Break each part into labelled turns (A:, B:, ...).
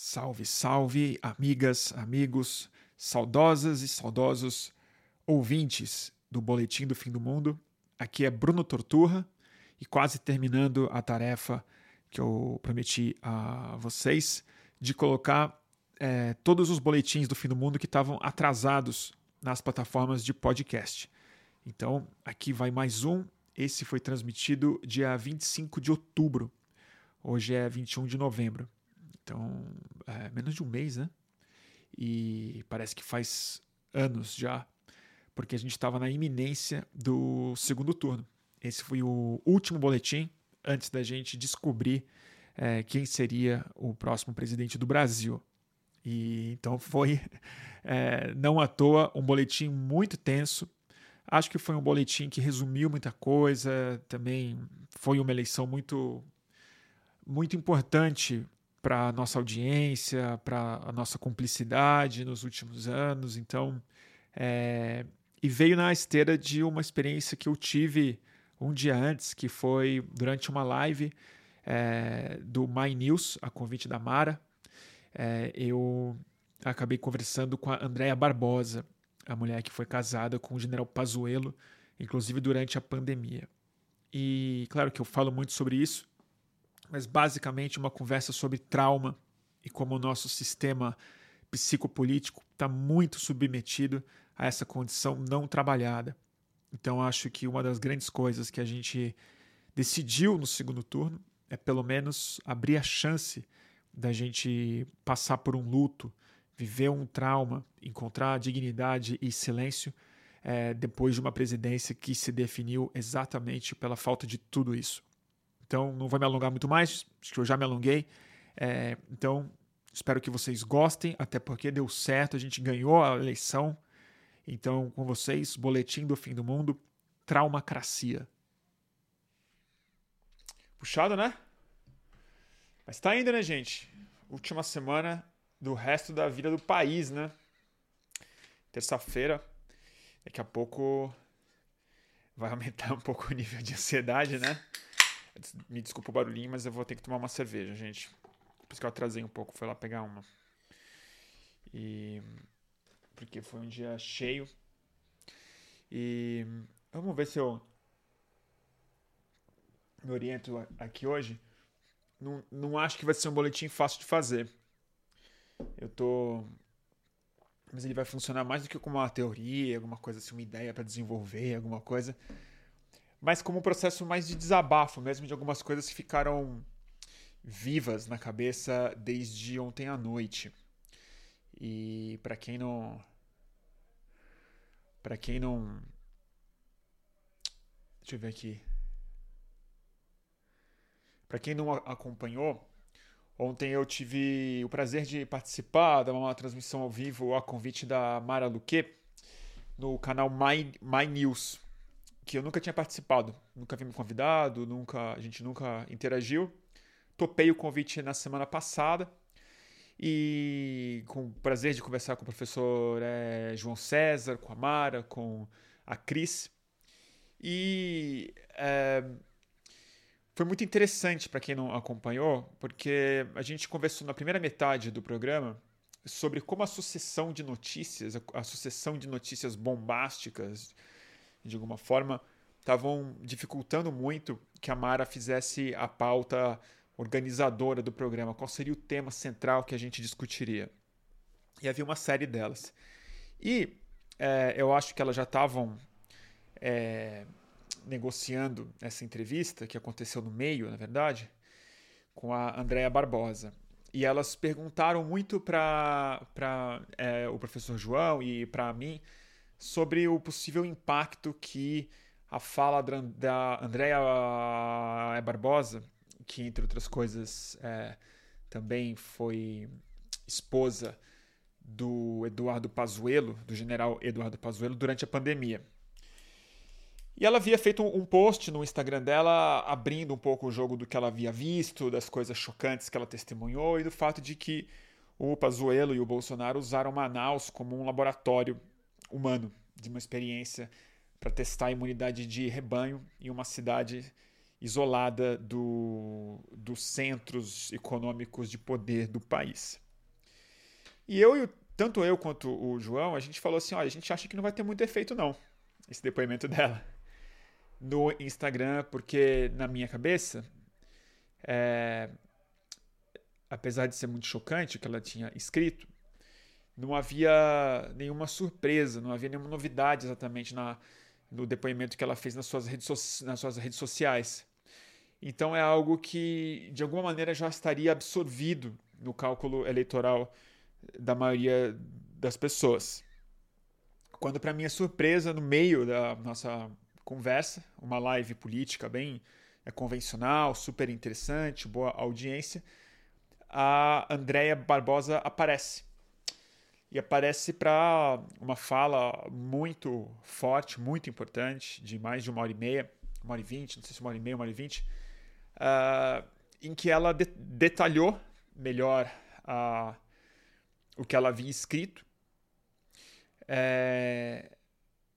A: Salve, salve, amigas, amigos, saudosas e saudosos ouvintes do Boletim do Fim do Mundo. Aqui é Bruno Torturra e quase terminando a tarefa que eu prometi a vocês de colocar é, todos os boletins do fim do mundo que estavam atrasados nas plataformas de podcast. Então, aqui vai mais um. Esse foi transmitido dia 25 de outubro. Hoje é 21 de novembro. Então, é, menos de um mês, né? E parece que faz anos já, porque a gente estava na iminência do segundo turno. Esse foi o último boletim antes da gente descobrir é, quem seria o próximo presidente do Brasil. E então foi, é, não à toa, um boletim muito tenso. Acho que foi um boletim que resumiu muita coisa. Também foi uma eleição muito, muito importante para a nossa audiência, para a nossa cumplicidade nos últimos anos. Então, é, e veio na esteira de uma experiência que eu tive um dia antes, que foi durante uma live é, do My News, a convite da Mara. É, eu acabei conversando com a Andrea Barbosa, a mulher que foi casada com o general Pazuello, inclusive durante a pandemia. E claro que eu falo muito sobre isso, mas basicamente uma conversa sobre trauma e como o nosso sistema psicopolítico está muito submetido a essa condição não trabalhada. Então acho que uma das grandes coisas que a gente decidiu no segundo turno é pelo menos abrir a chance da gente passar por um luto, viver um trauma, encontrar dignidade e silêncio é, depois de uma presidência que se definiu exatamente pela falta de tudo isso. Então, não vou me alongar muito mais, acho que eu já me alonguei. É, então, espero que vocês gostem, até porque deu certo, a gente ganhou a eleição. Então, com vocês, Boletim do Fim do Mundo, Traumacracia. Puxado, né? Mas tá indo, né, gente? Última semana do resto da vida do país, né? Terça-feira, daqui a pouco vai aumentar um pouco o nível de ansiedade, né? Me desculpa o barulhinho, mas eu vou ter que tomar uma cerveja, gente. Por isso que eu atrasei um pouco, foi lá pegar uma. E. Porque foi um dia cheio. E. Vamos ver se eu. Me oriento aqui hoje. Não, não acho que vai ser um boletim fácil de fazer. Eu tô. Mas ele vai funcionar mais do que como uma teoria, alguma coisa assim, uma ideia para desenvolver, alguma coisa mas como um processo mais de desabafo mesmo de algumas coisas que ficaram vivas na cabeça desde ontem à noite. E para quem não para quem não Deixa eu ver aqui. Para quem não acompanhou, ontem eu tive o prazer de participar de uma transmissão ao vivo a convite da Mara Luque no canal My, My News que eu nunca tinha participado, nunca vi me convidado, nunca, a gente nunca interagiu. Topei o convite na semana passada e com o prazer de conversar com o professor é, João César, com a Mara, com a Cris. E é, foi muito interessante para quem não acompanhou, porque a gente conversou na primeira metade do programa sobre como a sucessão de notícias, a sucessão de notícias bombásticas, de alguma forma, estavam dificultando muito que a Mara fizesse a pauta organizadora do programa, qual seria o tema central que a gente discutiria. E havia uma série delas. E é, eu acho que elas já estavam é, negociando essa entrevista, que aconteceu no meio, na verdade, com a Andrea Barbosa. E elas perguntaram muito para é, o professor João e para mim sobre o possível impacto que a fala da Andrea Barbosa, que entre outras coisas é, também foi esposa do Eduardo Pazuello, do general Eduardo Pazuello, durante a pandemia. E ela havia feito um post no Instagram dela abrindo um pouco o jogo do que ela havia visto, das coisas chocantes que ela testemunhou e do fato de que o Pazuello e o Bolsonaro usaram Manaus como um laboratório humano, de uma experiência para testar a imunidade de rebanho em uma cidade isolada do, dos centros econômicos de poder do país. E eu, tanto eu quanto o João, a gente falou assim: olha, a gente acha que não vai ter muito efeito, não, esse depoimento dela no Instagram, porque na minha cabeça, é, apesar de ser muito chocante o que ela tinha escrito, não havia nenhuma surpresa, não havia nenhuma novidade exatamente na, no depoimento que ela fez nas suas, redes nas suas redes sociais. Então é algo que, de alguma maneira, já estaria absorvido no cálculo eleitoral da maioria das pessoas. Quando, para minha surpresa, no meio da nossa conversa, uma live política bem é, convencional, super interessante, boa audiência, a Andrea Barbosa aparece. E aparece para uma fala muito forte, muito importante, de mais de uma hora e meia, uma hora e vinte, não sei se uma hora e meia, uma hora e vinte, uh, em que ela de detalhou melhor uh, o que ela havia escrito. É,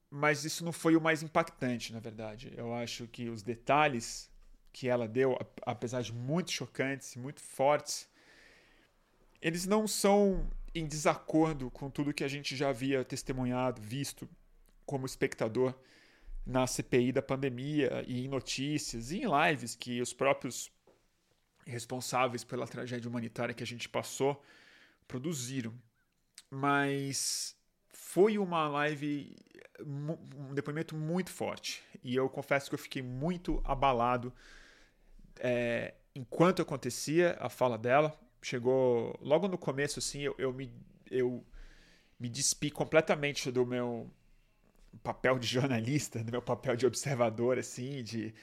A: mas isso não foi o mais impactante, na verdade. Eu acho que os detalhes que ela deu, apesar de muito chocantes, muito fortes, eles não são em desacordo com tudo que a gente já havia testemunhado, visto como espectador na CPI da pandemia e em notícias e em lives que os próprios responsáveis pela tragédia humanitária que a gente passou produziram. Mas foi uma live, um depoimento muito forte. E eu confesso que eu fiquei muito abalado é, enquanto acontecia a fala dela. Chegou logo no começo, assim, eu, eu me, eu me despi completamente do meu papel de jornalista, do meu papel de observador, assim, de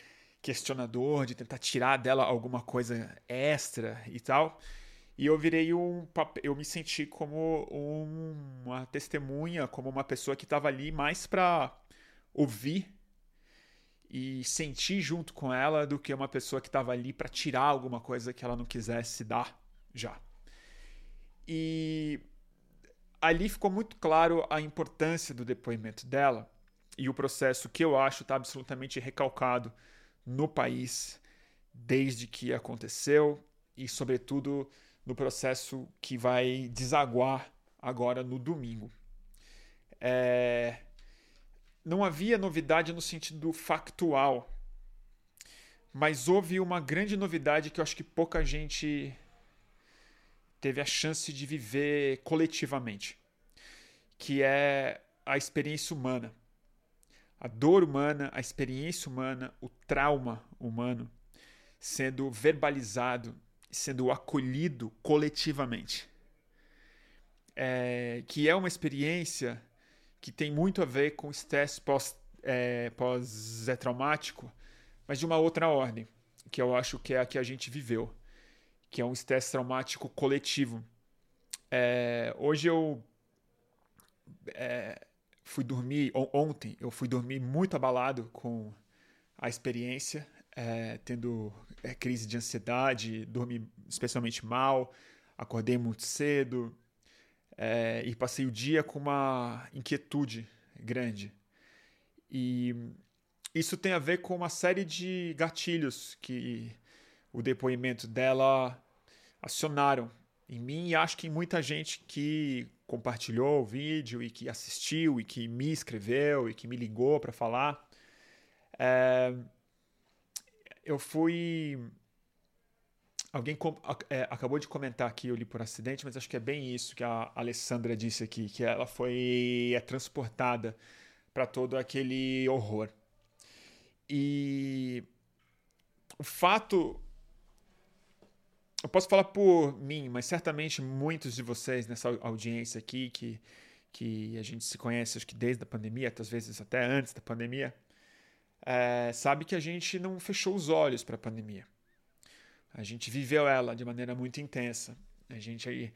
A: questionador, de tentar tirar dela alguma coisa extra e tal. E eu virei um eu me senti como um, uma testemunha, como uma pessoa que estava ali mais para ouvir e sentir junto com ela do que uma pessoa que estava ali para tirar alguma coisa que ela não quisesse dar já. E ali ficou muito claro a importância do depoimento dela e o processo que eu acho está absolutamente recalcado no país desde que aconteceu e, sobretudo, no processo que vai desaguar agora no domingo. É... Não havia novidade no sentido factual, mas houve uma grande novidade que eu acho que pouca gente teve a chance de viver coletivamente, que é a experiência humana a dor humana, a experiência humana, o trauma humano sendo verbalizado, sendo acolhido coletivamente. É, que é uma experiência que tem muito a ver com estresse pós-traumático, é, pós mas de uma outra ordem, que eu acho que é a que a gente viveu, que é um estresse traumático coletivo. É, hoje eu é, fui dormir ontem, eu fui dormir muito abalado com a experiência, é, tendo é, crise de ansiedade, dormi especialmente mal, acordei muito cedo é, e passei o dia com uma inquietude grande. E isso tem a ver com uma série de gatilhos que o depoimento dela acionaram em mim e acho que em muita gente que compartilhou o vídeo e que assistiu e que me escreveu e que me ligou para falar. É, eu fui. Alguém com, é, acabou de comentar aqui, eu li por acidente, mas acho que é bem isso que a Alessandra disse aqui, que ela foi é, transportada para todo aquele horror. E o fato eu posso falar por mim, mas certamente muitos de vocês nessa audiência aqui, que, que a gente se conhece acho que desde a pandemia, às vezes até antes da pandemia, é, sabe que a gente não fechou os olhos para a pandemia. A gente viveu ela de maneira muito intensa. A gente aí,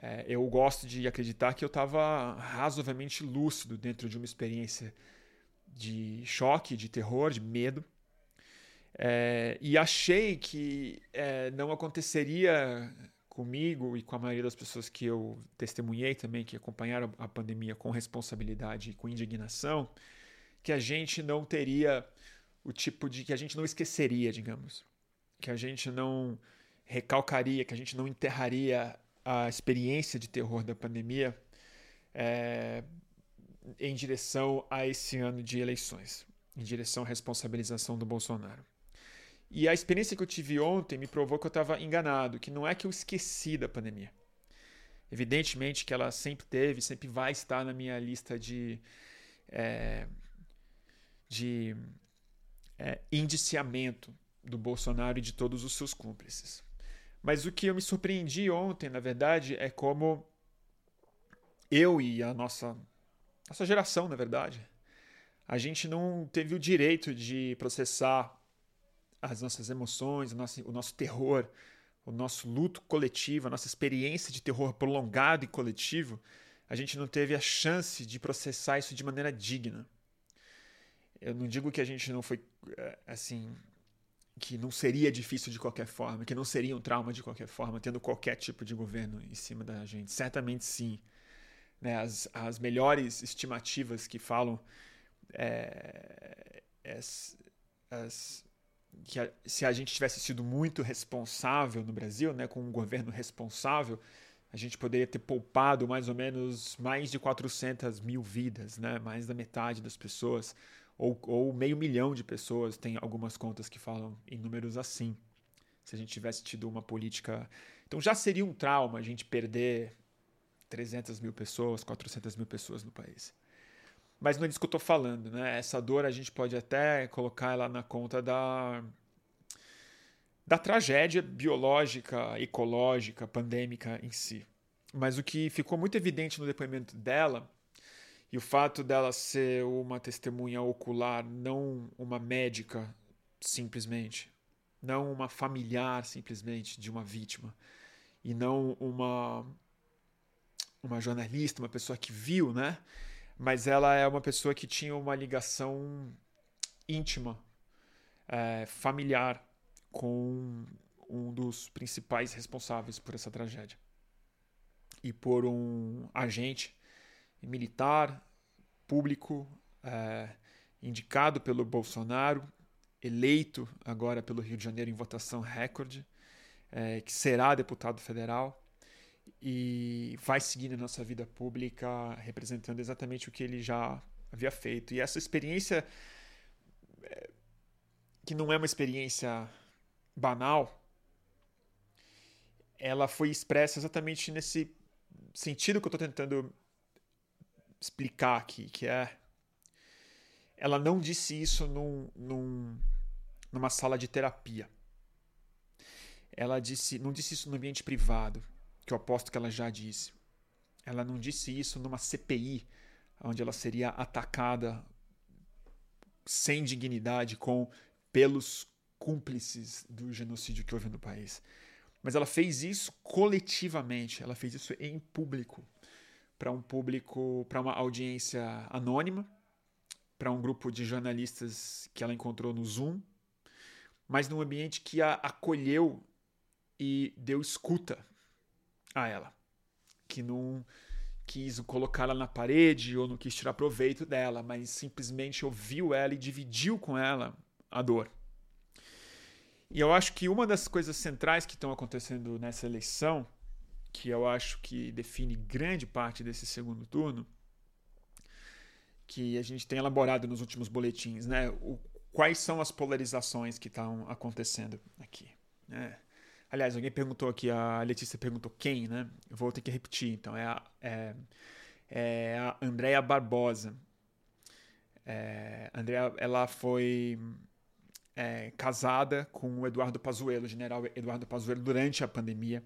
A: é, eu gosto de acreditar que eu estava razoavelmente lúcido dentro de uma experiência de choque, de terror, de medo é, e achei que é, não aconteceria comigo e com a maioria das pessoas que eu testemunhei também, que acompanharam a pandemia com responsabilidade e com indignação, que a gente não teria o tipo de. que a gente não esqueceria, digamos. Que a gente não recalcaria, que a gente não enterraria a experiência de terror da pandemia é, em direção a esse ano de eleições, em direção à responsabilização do Bolsonaro. E a experiência que eu tive ontem me provou que eu estava enganado, que não é que eu esqueci da pandemia. Evidentemente que ela sempre teve, sempre vai estar na minha lista de, é, de é, indiciamento do Bolsonaro e de todos os seus cúmplices. Mas o que eu me surpreendi ontem, na verdade, é como eu e a nossa, nossa geração, na verdade, a gente não teve o direito de processar as nossas emoções, o nosso, o nosso terror, o nosso luto coletivo, a nossa experiência de terror prolongado e coletivo, a gente não teve a chance de processar isso de maneira digna. Eu não digo que a gente não foi eh, assim que não seria difícil de qualquer forma, que não seria um trauma de qualquer forma, tendo qualquer tipo de governo em cima da gente. Certamente sim. Né? As, as melhores estimativas que falam é, as, as, que a, se a gente tivesse sido muito responsável no Brasil, né, com um governo responsável, a gente poderia ter poupado mais ou menos mais de 400 mil vidas, né, mais da metade das pessoas ou, ou meio milhão de pessoas. Tem algumas contas que falam em números assim. Se a gente tivesse tido uma política. Então já seria um trauma a gente perder 300 mil pessoas, 400 mil pessoas no país. Mas não é disso que eu estou falando, né? Essa dor a gente pode até colocar ela na conta da, da tragédia biológica, ecológica, pandêmica em si. Mas o que ficou muito evidente no depoimento dela e o fato dela ser uma testemunha ocular, não uma médica simplesmente, não uma familiar simplesmente de uma vítima, e não uma uma jornalista, uma pessoa que viu, né? Mas ela é uma pessoa que tinha uma ligação íntima, é, familiar com um dos principais responsáveis por essa tragédia. E por um agente militar, público, é, indicado pelo Bolsonaro, eleito agora pelo Rio de Janeiro em votação recorde, é, que será deputado federal e vai seguir na nossa vida pública representando exatamente o que ele já havia feito. E essa experiência, é, que não é uma experiência banal, ela foi expressa exatamente nesse sentido que eu estou tentando explicar aqui, que é ela não disse isso num, num, numa sala de terapia. Ela disse, não disse isso no ambiente privado, que eu aposto que ela já disse. Ela não disse isso numa CPI, onde ela seria atacada sem dignidade com pelos cúmplices do genocídio que houve no país. Mas ela fez isso coletivamente, ela fez isso em público para um público, para uma audiência anônima, para um grupo de jornalistas que ela encontrou no Zoom, mas num ambiente que a acolheu e deu escuta a ela, que não quis colocá-la na parede ou não quis tirar proveito dela, mas simplesmente ouviu ela e dividiu com ela a dor. E eu acho que uma das coisas centrais que estão acontecendo nessa eleição que eu acho que define grande parte desse segundo turno, que a gente tem elaborado nos últimos boletins, né? O, quais são as polarizações que estão acontecendo aqui, né? Aliás, alguém perguntou aqui, a Letícia perguntou quem, né? Eu vou ter que repetir, então, é a, é, é a Andrea Barbosa. É, Andrea, ela foi é, casada com o Eduardo Pazuello, o general Eduardo Pazuello, durante a pandemia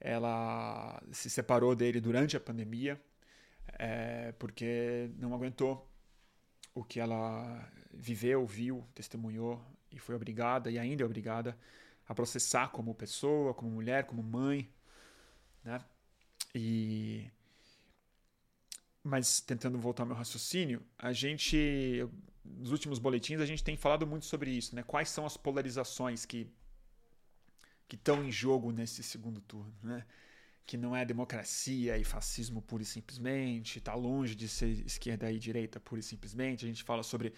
A: ela se separou dele durante a pandemia é, porque não aguentou o que ela viveu, viu, testemunhou e foi obrigada e ainda é obrigada a processar como pessoa, como mulher, como mãe, né? E mas tentando voltar ao meu raciocínio, a gente nos últimos boletins a gente tem falado muito sobre isso, né? Quais são as polarizações que que estão em jogo nesse segundo turno, né? que não é democracia e fascismo pura e simplesmente, está longe de ser esquerda e direita pura e simplesmente. A gente fala sobre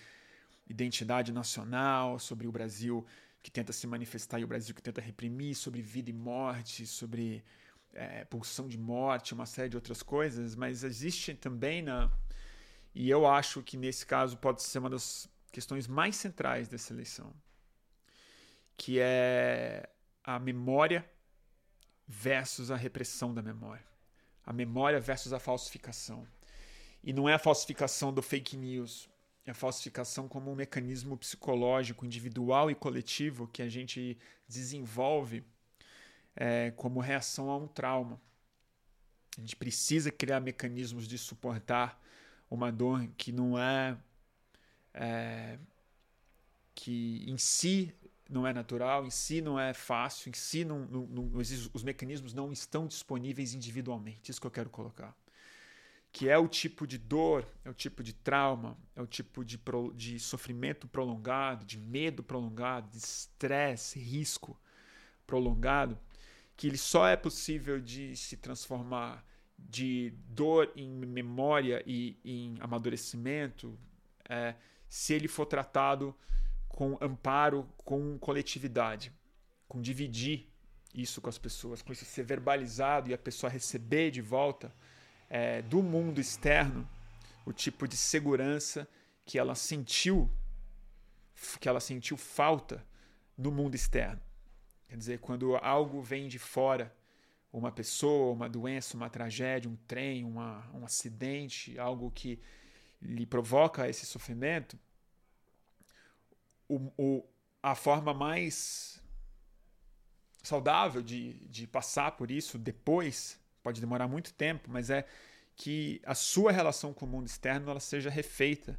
A: identidade nacional, sobre o Brasil que tenta se manifestar e o Brasil que tenta reprimir, sobre vida e morte, sobre é, pulsão de morte, uma série de outras coisas, mas existe também na. E eu acho que nesse caso pode ser uma das questões mais centrais dessa eleição, que é a memória versus a repressão da memória. A memória versus a falsificação. E não é a falsificação do fake news, a falsificação como um mecanismo psicológico, individual e coletivo que a gente desenvolve é, como reação a um trauma. A gente precisa criar mecanismos de suportar uma dor que não é, é que em si não é natural, em si não é fácil, em si não, não, não, os mecanismos não estão disponíveis individualmente. Isso que eu quero colocar. Que é o tipo de dor, é o tipo de trauma, é o tipo de, pro, de sofrimento prolongado, de medo prolongado, de estresse, risco prolongado, que ele só é possível de se transformar de dor em memória e em amadurecimento é, se ele for tratado com amparo, com coletividade, com dividir isso com as pessoas, com isso ser verbalizado e a pessoa receber de volta é, do mundo externo o tipo de segurança que ela sentiu, que ela sentiu falta no mundo externo. Quer dizer, quando algo vem de fora, uma pessoa, uma doença, uma tragédia, um trem, uma, um acidente, algo que lhe provoca esse sofrimento, o, o, a forma mais saudável de, de passar por isso depois, pode demorar muito tempo, mas é que a sua relação com o mundo externo ela seja refeita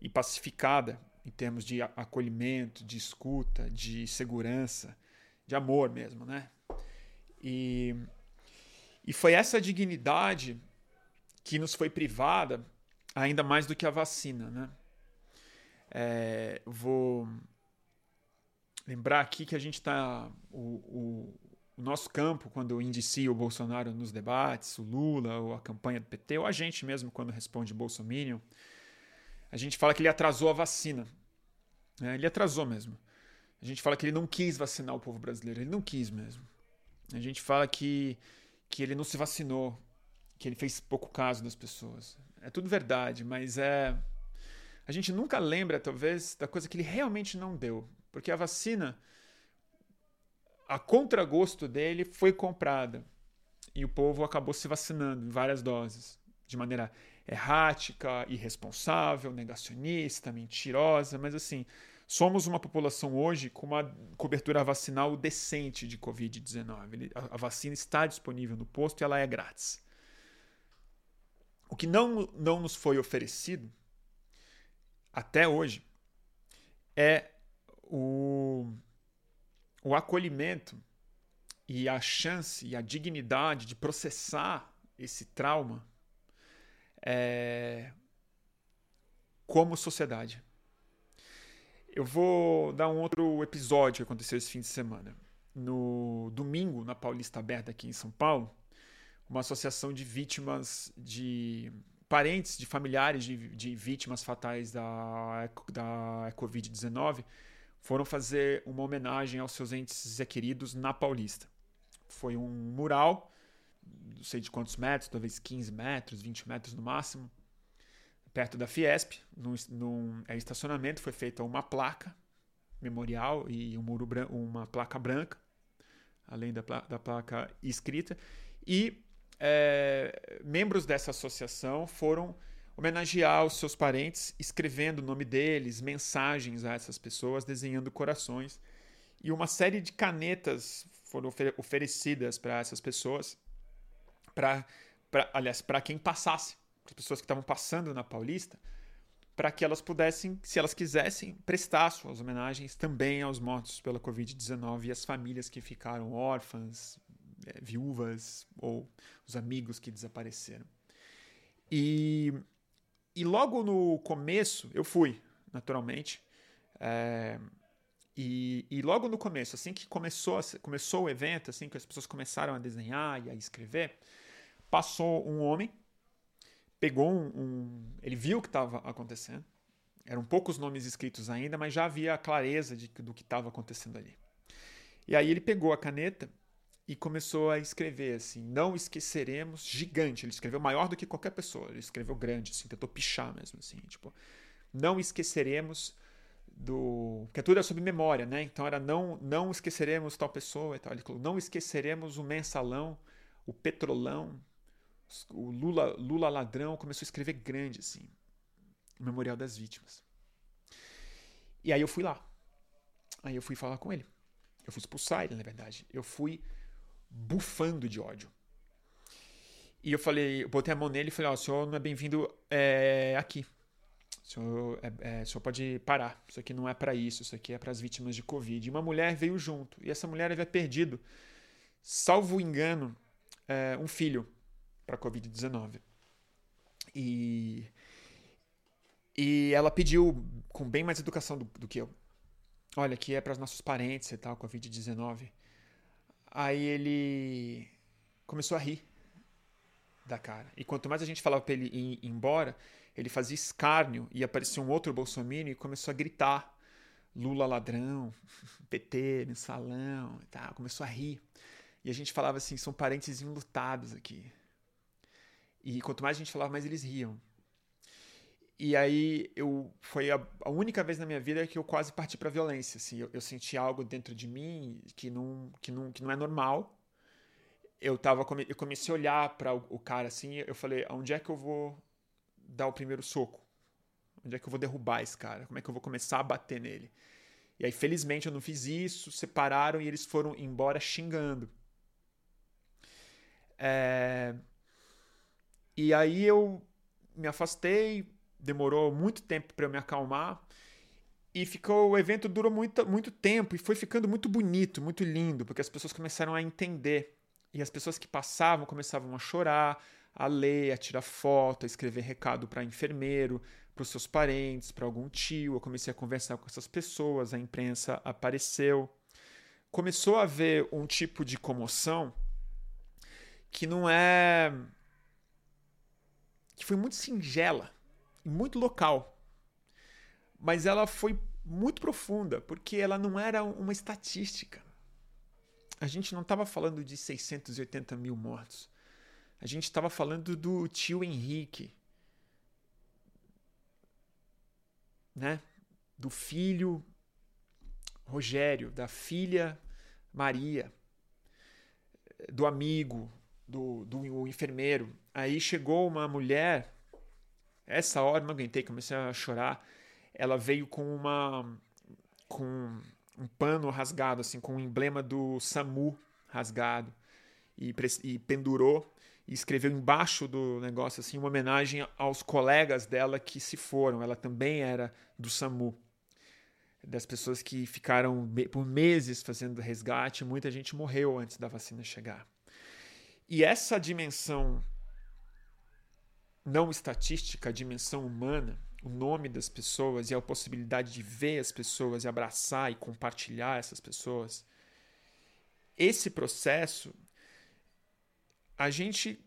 A: e pacificada em termos de acolhimento, de escuta, de segurança, de amor mesmo, né? E, e foi essa dignidade que nos foi privada ainda mais do que a vacina, né? É, vou lembrar aqui que a gente está. O, o, o, nosso campo, quando indicia o Bolsonaro nos debates, o Lula, ou a campanha do PT, ou a gente mesmo, quando responde Bolsonaro, a gente fala que ele atrasou a vacina. É, ele atrasou mesmo. A gente fala que ele não quis vacinar o povo brasileiro. Ele não quis mesmo. A gente fala que, que ele não se vacinou, que ele fez pouco caso das pessoas. É tudo verdade, mas é a gente nunca lembra, talvez, da coisa que ele realmente não deu. Porque a vacina, a contragosto dele, foi comprada. E o povo acabou se vacinando em várias doses. De maneira errática, irresponsável, negacionista, mentirosa. Mas assim, somos uma população hoje com uma cobertura vacinal decente de Covid-19. A vacina está disponível no posto e ela é grátis. O que não, não nos foi oferecido até hoje é o, o acolhimento e a chance e a dignidade de processar esse trauma é, como sociedade. Eu vou dar um outro episódio que aconteceu esse fim de semana. No domingo, na Paulista Aberta, aqui em São Paulo, uma associação de vítimas de parentes de familiares de, de vítimas fatais da, da Covid-19 foram fazer uma homenagem aos seus entes queridos na Paulista. Foi um mural, não sei de quantos metros, talvez 15 metros, 20 metros no máximo, perto da Fiesp, num, num é, estacionamento, foi feita uma placa memorial e um muro uma placa branca, além da, da placa escrita, e é, membros dessa associação foram homenagear os seus parentes, escrevendo o nome deles, mensagens a essas pessoas, desenhando corações. E uma série de canetas foram oferecidas para essas pessoas, para, aliás, para quem passasse, as pessoas que estavam passando na Paulista, para que elas pudessem, se elas quisessem, prestar suas homenagens também aos mortos pela Covid-19 e às famílias que ficaram órfãs, é, viúvas ou os amigos que desapareceram. E, e logo no começo, eu fui, naturalmente. É, e, e, logo no começo, assim que começou, começou o evento, assim que as pessoas começaram a desenhar e a escrever, passou um homem, pegou um. um ele viu o que estava acontecendo. Eram poucos nomes escritos ainda, mas já havia a clareza de, do que estava acontecendo ali. E aí ele pegou a caneta e começou a escrever assim: Não esqueceremos, gigante. Ele escreveu maior do que qualquer pessoa. Ele escreveu grande, assim, tentou pichar mesmo, assim, tipo, não esqueceremos do. Porque tudo é sobre memória, né? Então era não, não esqueceremos tal pessoa e tal. Ele falou: não esqueceremos o mensalão, o petrolão, o Lula, Lula ladrão. Começou a escrever grande, assim, o memorial das vítimas. E aí eu fui lá. Aí eu fui falar com ele. Eu fui expulsar ele, na verdade. Eu fui bufando de ódio. E eu falei, eu botei a mão nele e falei: Ó, oh, o senhor não é bem-vindo é, aqui. O senhor, é, é, o senhor pode parar. Isso aqui não é para isso. Isso aqui é para as vítimas de Covid. E uma mulher veio junto. E essa mulher havia perdido, salvo engano, é, um filho para Covid-19. E, e ela pediu, com bem mais educação do, do que eu: Olha, aqui é para os nossos parentes e tal, Covid-19. Aí ele começou a rir da cara. E quanto mais a gente falava para ele ir embora, ele fazia escárnio e aparecia um outro bolsominion e começou a gritar Lula ladrão, PT, mensalão e tal. Começou a rir. E a gente falava assim, são parentes enlutados aqui. E quanto mais a gente falava, mais eles riam. E aí eu foi a, a única vez na minha vida que eu quase parti para violência, assim. Eu, eu, senti algo dentro de mim que não que não, que não é normal. Eu tava eu comecei a olhar para o, cara assim, eu falei, onde é que eu vou dar o primeiro soco? Onde é que eu vou derrubar esse cara? Como é que eu vou começar a bater nele? E aí, felizmente, eu não fiz isso, separaram e eles foram embora xingando. É... E aí eu me afastei, demorou muito tempo para eu me acalmar. E ficou, o evento durou muito, muito tempo e foi ficando muito bonito, muito lindo, porque as pessoas começaram a entender. E as pessoas que passavam começavam a chorar, a ler, a tirar foto, a escrever recado para enfermeiro, para os seus parentes, para algum tio. Eu comecei a conversar com essas pessoas, a imprensa apareceu. Começou a haver um tipo de comoção que não é. que foi muito singela muito local. Mas ela foi muito profunda, porque ela não era uma estatística. A gente não estava falando de 680 mil mortos. A gente estava falando do tio Henrique, né? Do filho Rogério, da filha Maria, do amigo, do, do enfermeiro. Aí chegou uma mulher, essa hora não aguentei, comecei a chorar. Ela veio com uma com um pano rasgado, assim, com o emblema do SAMU rasgado e, e pendurou e escreveu embaixo do negócio assim uma homenagem aos colegas dela que se foram. Ela também era do SAMU. Das pessoas que ficaram por meses fazendo resgate, muita gente morreu antes da vacina chegar. E essa dimensão não estatística, a dimensão humana, o nome das pessoas e a possibilidade de ver as pessoas e abraçar e compartilhar essas pessoas, esse processo a gente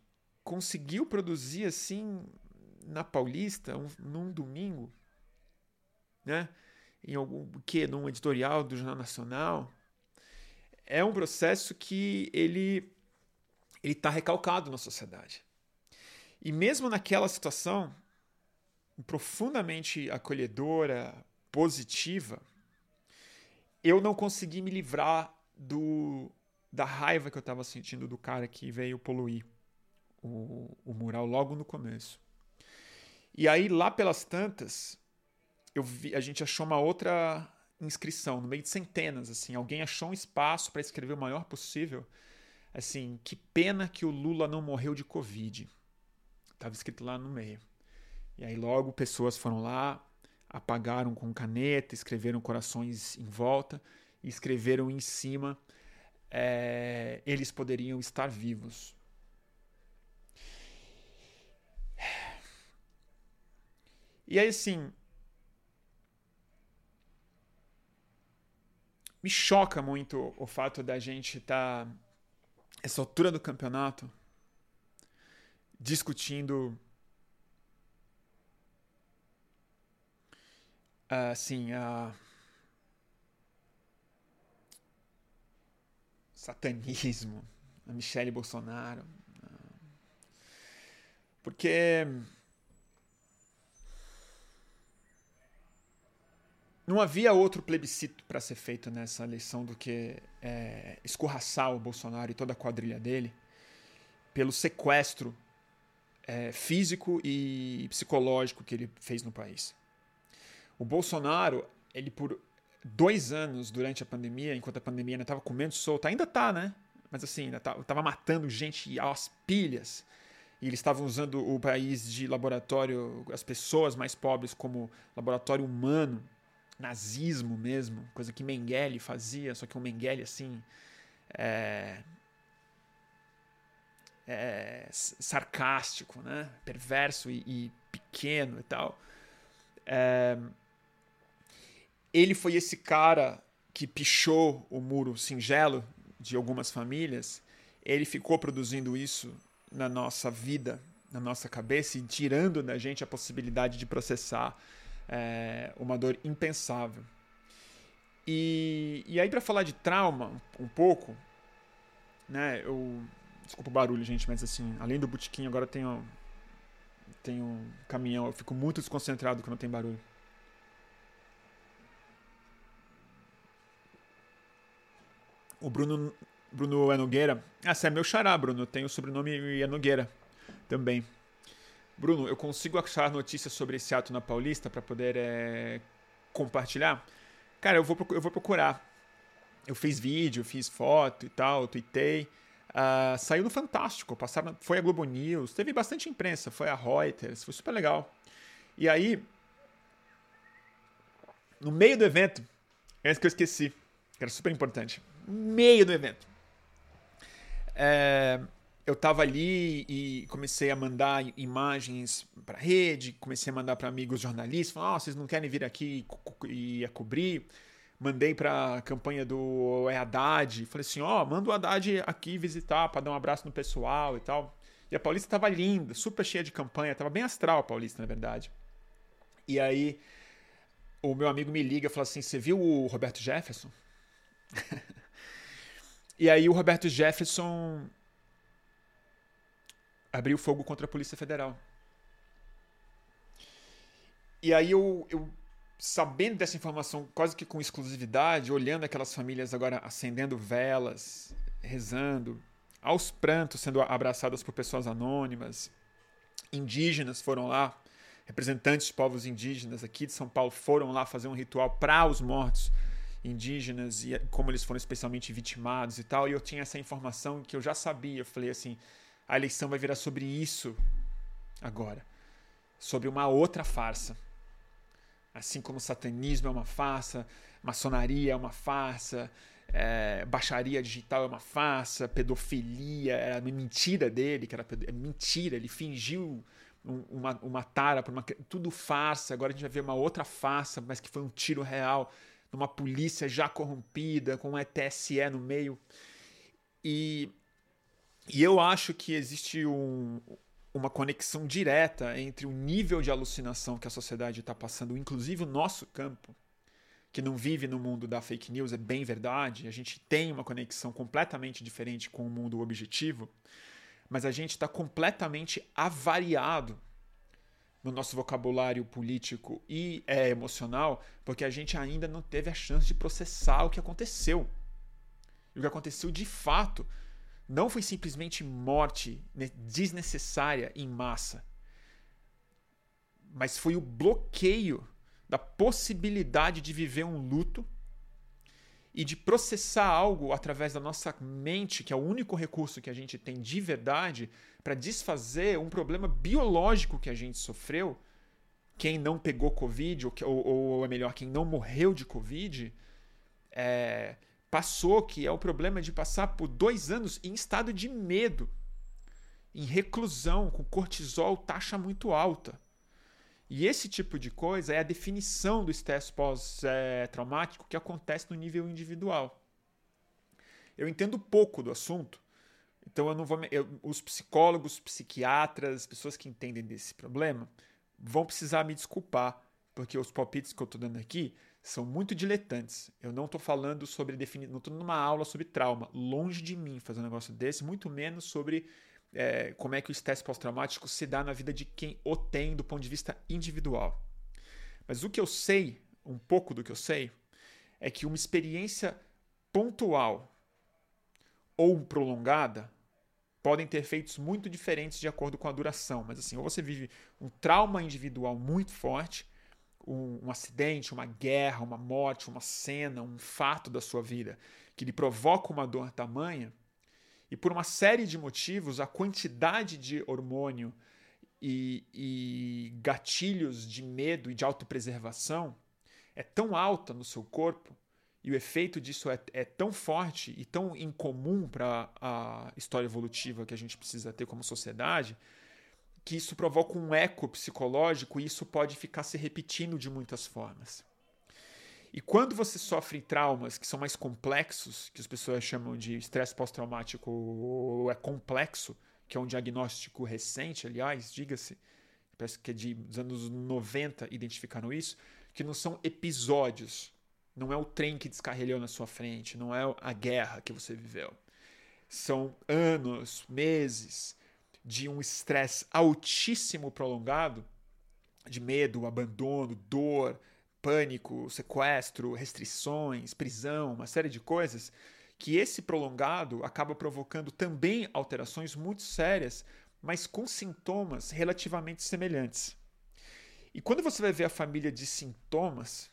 A: conseguiu produzir assim na Paulista, um, num domingo, né? Em algum que num editorial do Jornal Nacional, é um processo que ele ele está recalcado na sociedade. E mesmo naquela situação profundamente acolhedora, positiva, eu não consegui me livrar do da raiva que eu estava sentindo do cara que veio poluir o, o mural logo no começo. E aí, lá pelas tantas, eu vi, a gente achou uma outra inscrição, no meio de centenas, assim, alguém achou um espaço para escrever o maior possível, assim, que pena que o Lula não morreu de Covid. Estava escrito lá no meio. E aí logo pessoas foram lá, apagaram com caneta, escreveram corações em volta e escreveram em cima é, eles poderiam estar vivos. E aí, assim. Me choca muito o fato da gente estar, tá, essa altura do campeonato, discutindo. Assim, a. Satanismo, a Michelle Bolsonaro. Porque não havia outro plebiscito para ser feito nessa eleição do que é, escorraçar o Bolsonaro e toda a quadrilha dele pelo sequestro é, físico e psicológico que ele fez no país. O Bolsonaro, ele por dois anos durante a pandemia, enquanto a pandemia ainda estava comendo solta, ainda tá, né? Mas assim, ainda tá, matando gente às pilhas. E eles estavam usando o país de laboratório, as pessoas mais pobres, como laboratório humano, nazismo mesmo, coisa que Mengele fazia, só que um Mengele assim. É, é, sarcástico, né? perverso e, e, pequeno e tal. É, ele foi esse cara que pichou o muro singelo de algumas famílias. Ele ficou produzindo isso na nossa vida, na nossa cabeça e tirando da gente a possibilidade de processar é, uma dor impensável. E, e aí, para falar de trauma um pouco, né, eu. Desculpa o barulho, gente, mas assim, além do botiquim, agora tem um, tem um caminhão. Eu fico muito desconcentrado quando tem barulho. O Bruno, Bruno é Nogueira. Ah, você é meu xará, Bruno. Tem o sobrenome é Nogueira também. Bruno, eu consigo achar notícias sobre esse ato na Paulista para poder é, compartilhar? Cara, eu vou, eu vou procurar. Eu fiz vídeo, fiz foto e tal, tuitei. Uh, saiu no Fantástico, passaram, foi a Globo News, teve bastante imprensa, foi a Reuters, foi super legal. E aí, no meio do evento, é que eu esqueci, que era super importante. No meio do evento. É, eu estava ali e comecei a mandar imagens para rede, comecei a mandar para amigos jornalistas, falando, oh, vocês não querem vir aqui e, cobrir? Mandei para a campanha do Haddad, falei assim, ó, oh, manda o Haddad aqui visitar para dar um abraço no pessoal e tal. E a Paulista estava linda, super cheia de campanha, estava bem astral a Paulista, na verdade. E aí o meu amigo me liga e fala assim, você viu o Roberto Jefferson? e aí o Roberto Jefferson abriu fogo contra a Polícia Federal. E aí eu, eu, sabendo dessa informação quase que com exclusividade, olhando aquelas famílias agora acendendo velas, rezando, aos prantos sendo abraçadas por pessoas anônimas, indígenas foram lá, representantes de povos indígenas aqui de São Paulo foram lá fazer um ritual para os mortos indígenas e como eles foram especialmente vitimados e tal. E eu tinha essa informação que eu já sabia. Eu falei assim: a eleição vai virar sobre isso agora. Sobre uma outra farsa. Assim como o satanismo é uma farsa, maçonaria é uma farsa, é, baixaria digital é uma farsa, pedofilia era mentira dele, que era é mentira, ele fingiu um, uma, uma tara, uma, tudo farsa. Agora a gente vai ver uma outra farsa, mas que foi um tiro real, numa polícia já corrompida, com um ETSE no meio. E e eu acho que existe um, uma conexão direta entre o nível de alucinação que a sociedade está passando, inclusive o nosso campo, que não vive no mundo da fake news, é bem verdade, a gente tem uma conexão completamente diferente com o mundo objetivo, mas a gente está completamente avariado no nosso vocabulário político e é, emocional, porque a gente ainda não teve a chance de processar o que aconteceu. E o que aconteceu de fato não foi simplesmente morte desnecessária em massa, mas foi o bloqueio da possibilidade de viver um luto e de processar algo através da nossa mente, que é o único recurso que a gente tem de verdade para desfazer um problema biológico que a gente sofreu. Quem não pegou Covid, ou, ou, ou é melhor, quem não morreu de Covid, é, passou, que é o problema de passar por dois anos em estado de medo, em reclusão, com cortisol taxa muito alta. E esse tipo de coisa é a definição do estresse pós-traumático que acontece no nível individual. Eu entendo pouco do assunto, então eu não vou. Eu, os psicólogos, psiquiatras, pessoas que entendem desse problema, vão precisar me desculpar, porque os palpites que eu estou dando aqui são muito diletantes. Eu não estou falando sobre definir, não estou numa aula sobre trauma, longe de mim fazer um negócio desse, muito menos sobre é, como é que o estresse pós-traumático se dá na vida de quem o tem do ponto de vista individual. Mas o que eu sei, um pouco do que eu sei, é que uma experiência pontual ou prolongada podem ter efeitos muito diferentes de acordo com a duração. Mas assim, ou você vive um trauma individual muito forte, um, um, acidente, uma guerra, uma morte, uma cena, um fato da sua vida que lhe provoca uma dor tamanha, e por uma série de motivos, a quantidade de hormônio e, e gatilhos de medo e de autopreservação é tão alta no seu corpo e o efeito disso é, é tão forte e tão incomum para a história evolutiva que a gente precisa ter como sociedade, que isso provoca um eco psicológico e isso pode ficar se repetindo de muitas formas. E quando você sofre traumas que são mais complexos, que as pessoas chamam de estresse pós-traumático ou é complexo, que é um diagnóstico recente, aliás, diga-se, parece que é de, dos anos 90 identificaram isso, que não são episódios não é o trem que descarrilhou na sua frente, não é a guerra que você viveu. São anos, meses de um estresse altíssimo prolongado, de medo, abandono, dor, pânico, sequestro, restrições, prisão, uma série de coisas, que esse prolongado acaba provocando também alterações muito sérias, mas com sintomas relativamente semelhantes. E quando você vai ver a família de sintomas,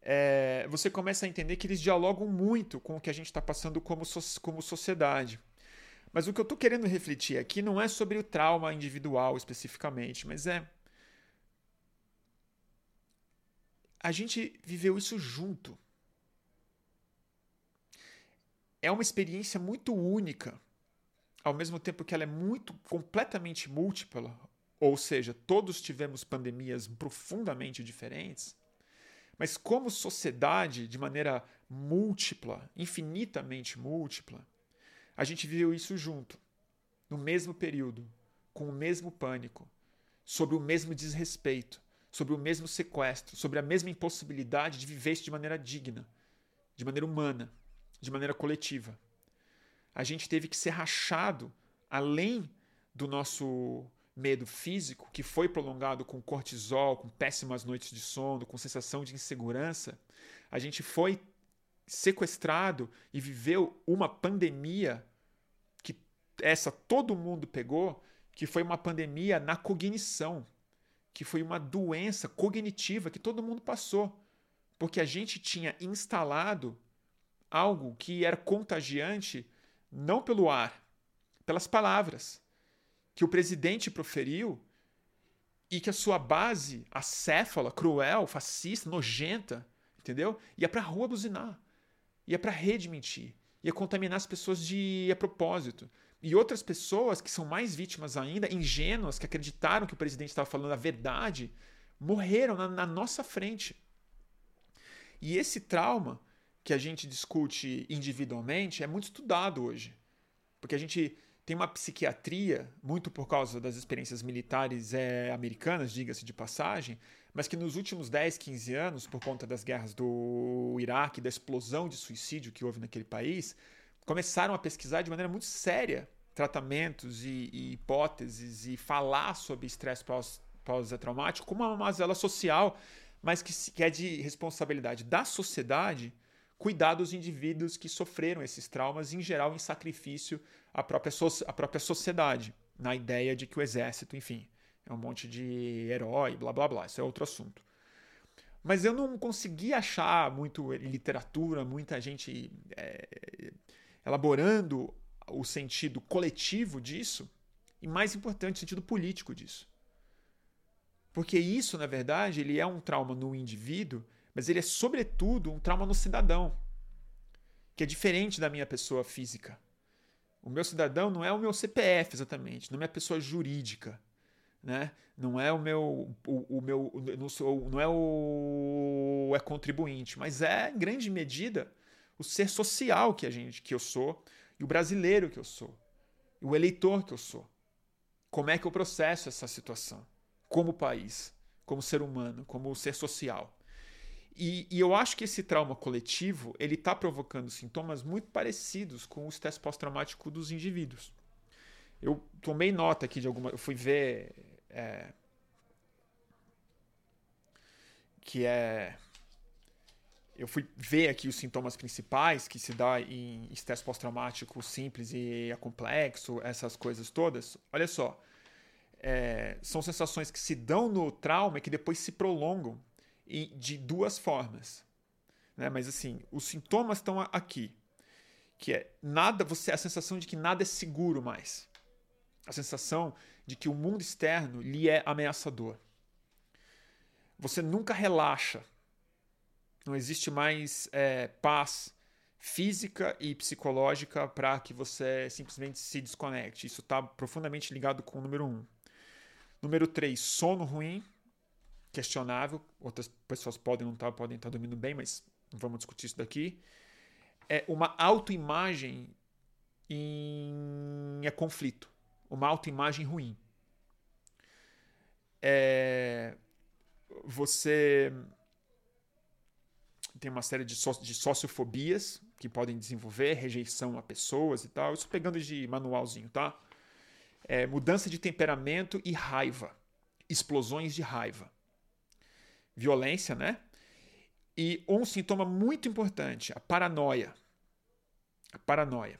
A: é, você começa a entender que eles dialogam muito com o que a gente está passando como, so como sociedade. Mas o que eu estou querendo refletir aqui não é sobre o trauma individual especificamente, mas é. A gente viveu isso junto. É uma experiência muito única, ao mesmo tempo que ela é muito completamente múltipla, ou seja, todos tivemos pandemias profundamente diferentes. Mas como sociedade, de maneira múltipla, infinitamente múltipla, a gente viveu isso junto, no mesmo período, com o mesmo pânico, sobre o mesmo desrespeito, sobre o mesmo sequestro, sobre a mesma impossibilidade de viver isso de maneira digna, de maneira humana, de maneira coletiva. A gente teve que ser rachado além do nosso medo físico, que foi prolongado com cortisol, com péssimas noites de sono, com sensação de insegurança, a gente foi sequestrado e viveu uma pandemia que essa todo mundo pegou, que foi uma pandemia na cognição, que foi uma doença cognitiva que todo mundo passou, porque a gente tinha instalado algo que era contagiante não pelo ar, pelas palavras que o presidente proferiu e que a sua base acéfala, cruel, fascista, nojenta, entendeu? Ia pra rua buzinar, ia rede mentir, ia contaminar as pessoas de a propósito. E outras pessoas que são mais vítimas ainda, ingênuas, que acreditaram que o presidente estava falando a verdade, morreram na, na nossa frente. E esse trauma que a gente discute individualmente é muito estudado hoje. Porque a gente tem uma psiquiatria, muito por causa das experiências militares é, americanas, diga-se de passagem, mas que nos últimos 10, 15 anos, por conta das guerras do Iraque, da explosão de suicídio que houve naquele país, começaram a pesquisar de maneira muito séria tratamentos e, e hipóteses e falar sobre estresse pós-traumático como uma mazela social, mas que, que é de responsabilidade da sociedade cuidar dos indivíduos que sofreram esses traumas, em geral em sacrifício à própria, so à própria sociedade, na ideia de que o exército, enfim, é um monte de herói, blá blá blá, isso é outro assunto. Mas eu não consegui achar muito literatura, muita gente é, elaborando o sentido coletivo disso, e mais importante, o sentido político disso. Porque isso, na verdade, ele é um trauma no indivíduo mas ele é, sobretudo, um trauma no cidadão, que é diferente da minha pessoa física. O meu cidadão não é o meu CPF exatamente, não é minha pessoa jurídica. Né? Não é o meu, o, o meu não, sou, não é o é contribuinte, mas é em grande medida o ser social que a gente, que eu sou e o brasileiro que eu sou, o eleitor que eu sou. Como é que eu processo essa situação como país, como ser humano, como ser social? E, e, eu acho que esse trauma coletivo ele está provocando sintomas muito parecidos com o estresse pós-traumático dos indivíduos. Eu tomei nota aqui de alguma. Eu fui ver. É, que é. Eu fui ver aqui os sintomas principais que se dá em estresse pós-traumático simples e é complexo, essas coisas todas. Olha só. É, são sensações que se dão no trauma e que depois se prolongam e de duas formas. Né? Mas assim, os sintomas estão aqui. Que é nada, você a sensação de que nada é seguro mais. A sensação de que o mundo externo lhe é ameaçador. Você nunca relaxa. Não existe mais é, paz física e psicológica para que você simplesmente se desconecte. Isso está profundamente ligado com o número um. Número três, sono ruim questionável. Outras pessoas podem não estar tá, podem estar tá dormindo bem, mas vamos discutir isso daqui. É uma autoimagem em é conflito, uma autoimagem ruim. É, você tem uma série de, so, de sociofobias que podem desenvolver, rejeição a pessoas e tal. Isso pegando de manualzinho, tá? É, mudança de temperamento e raiva. Explosões de raiva violência, né? E um sintoma muito importante, a paranoia. A paranoia.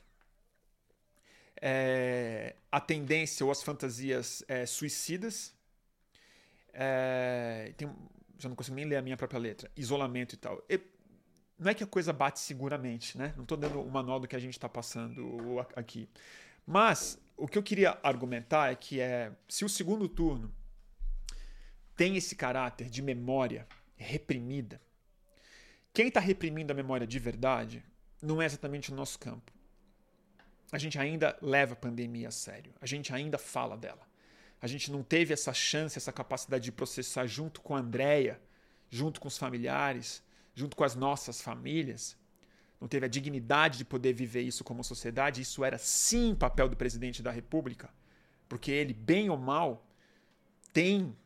A: É, a tendência ou as fantasias é, suicidas. É, tem, já não consigo nem ler a minha própria letra. Isolamento e tal. E, não é que a coisa bate seguramente, né? Não estou dando o manual do que a gente está passando aqui. Mas o que eu queria argumentar é que é, se o segundo turno tem esse caráter de memória reprimida. Quem está reprimindo a memória de verdade não é exatamente o nosso campo. A gente ainda leva a pandemia a sério. A gente ainda fala dela. A gente não teve essa chance, essa capacidade de processar junto com a Andrea, junto com os familiares, junto com as nossas famílias. Não teve a dignidade de poder viver isso como sociedade. Isso era sim papel do presidente da República, porque ele, bem ou mal, tem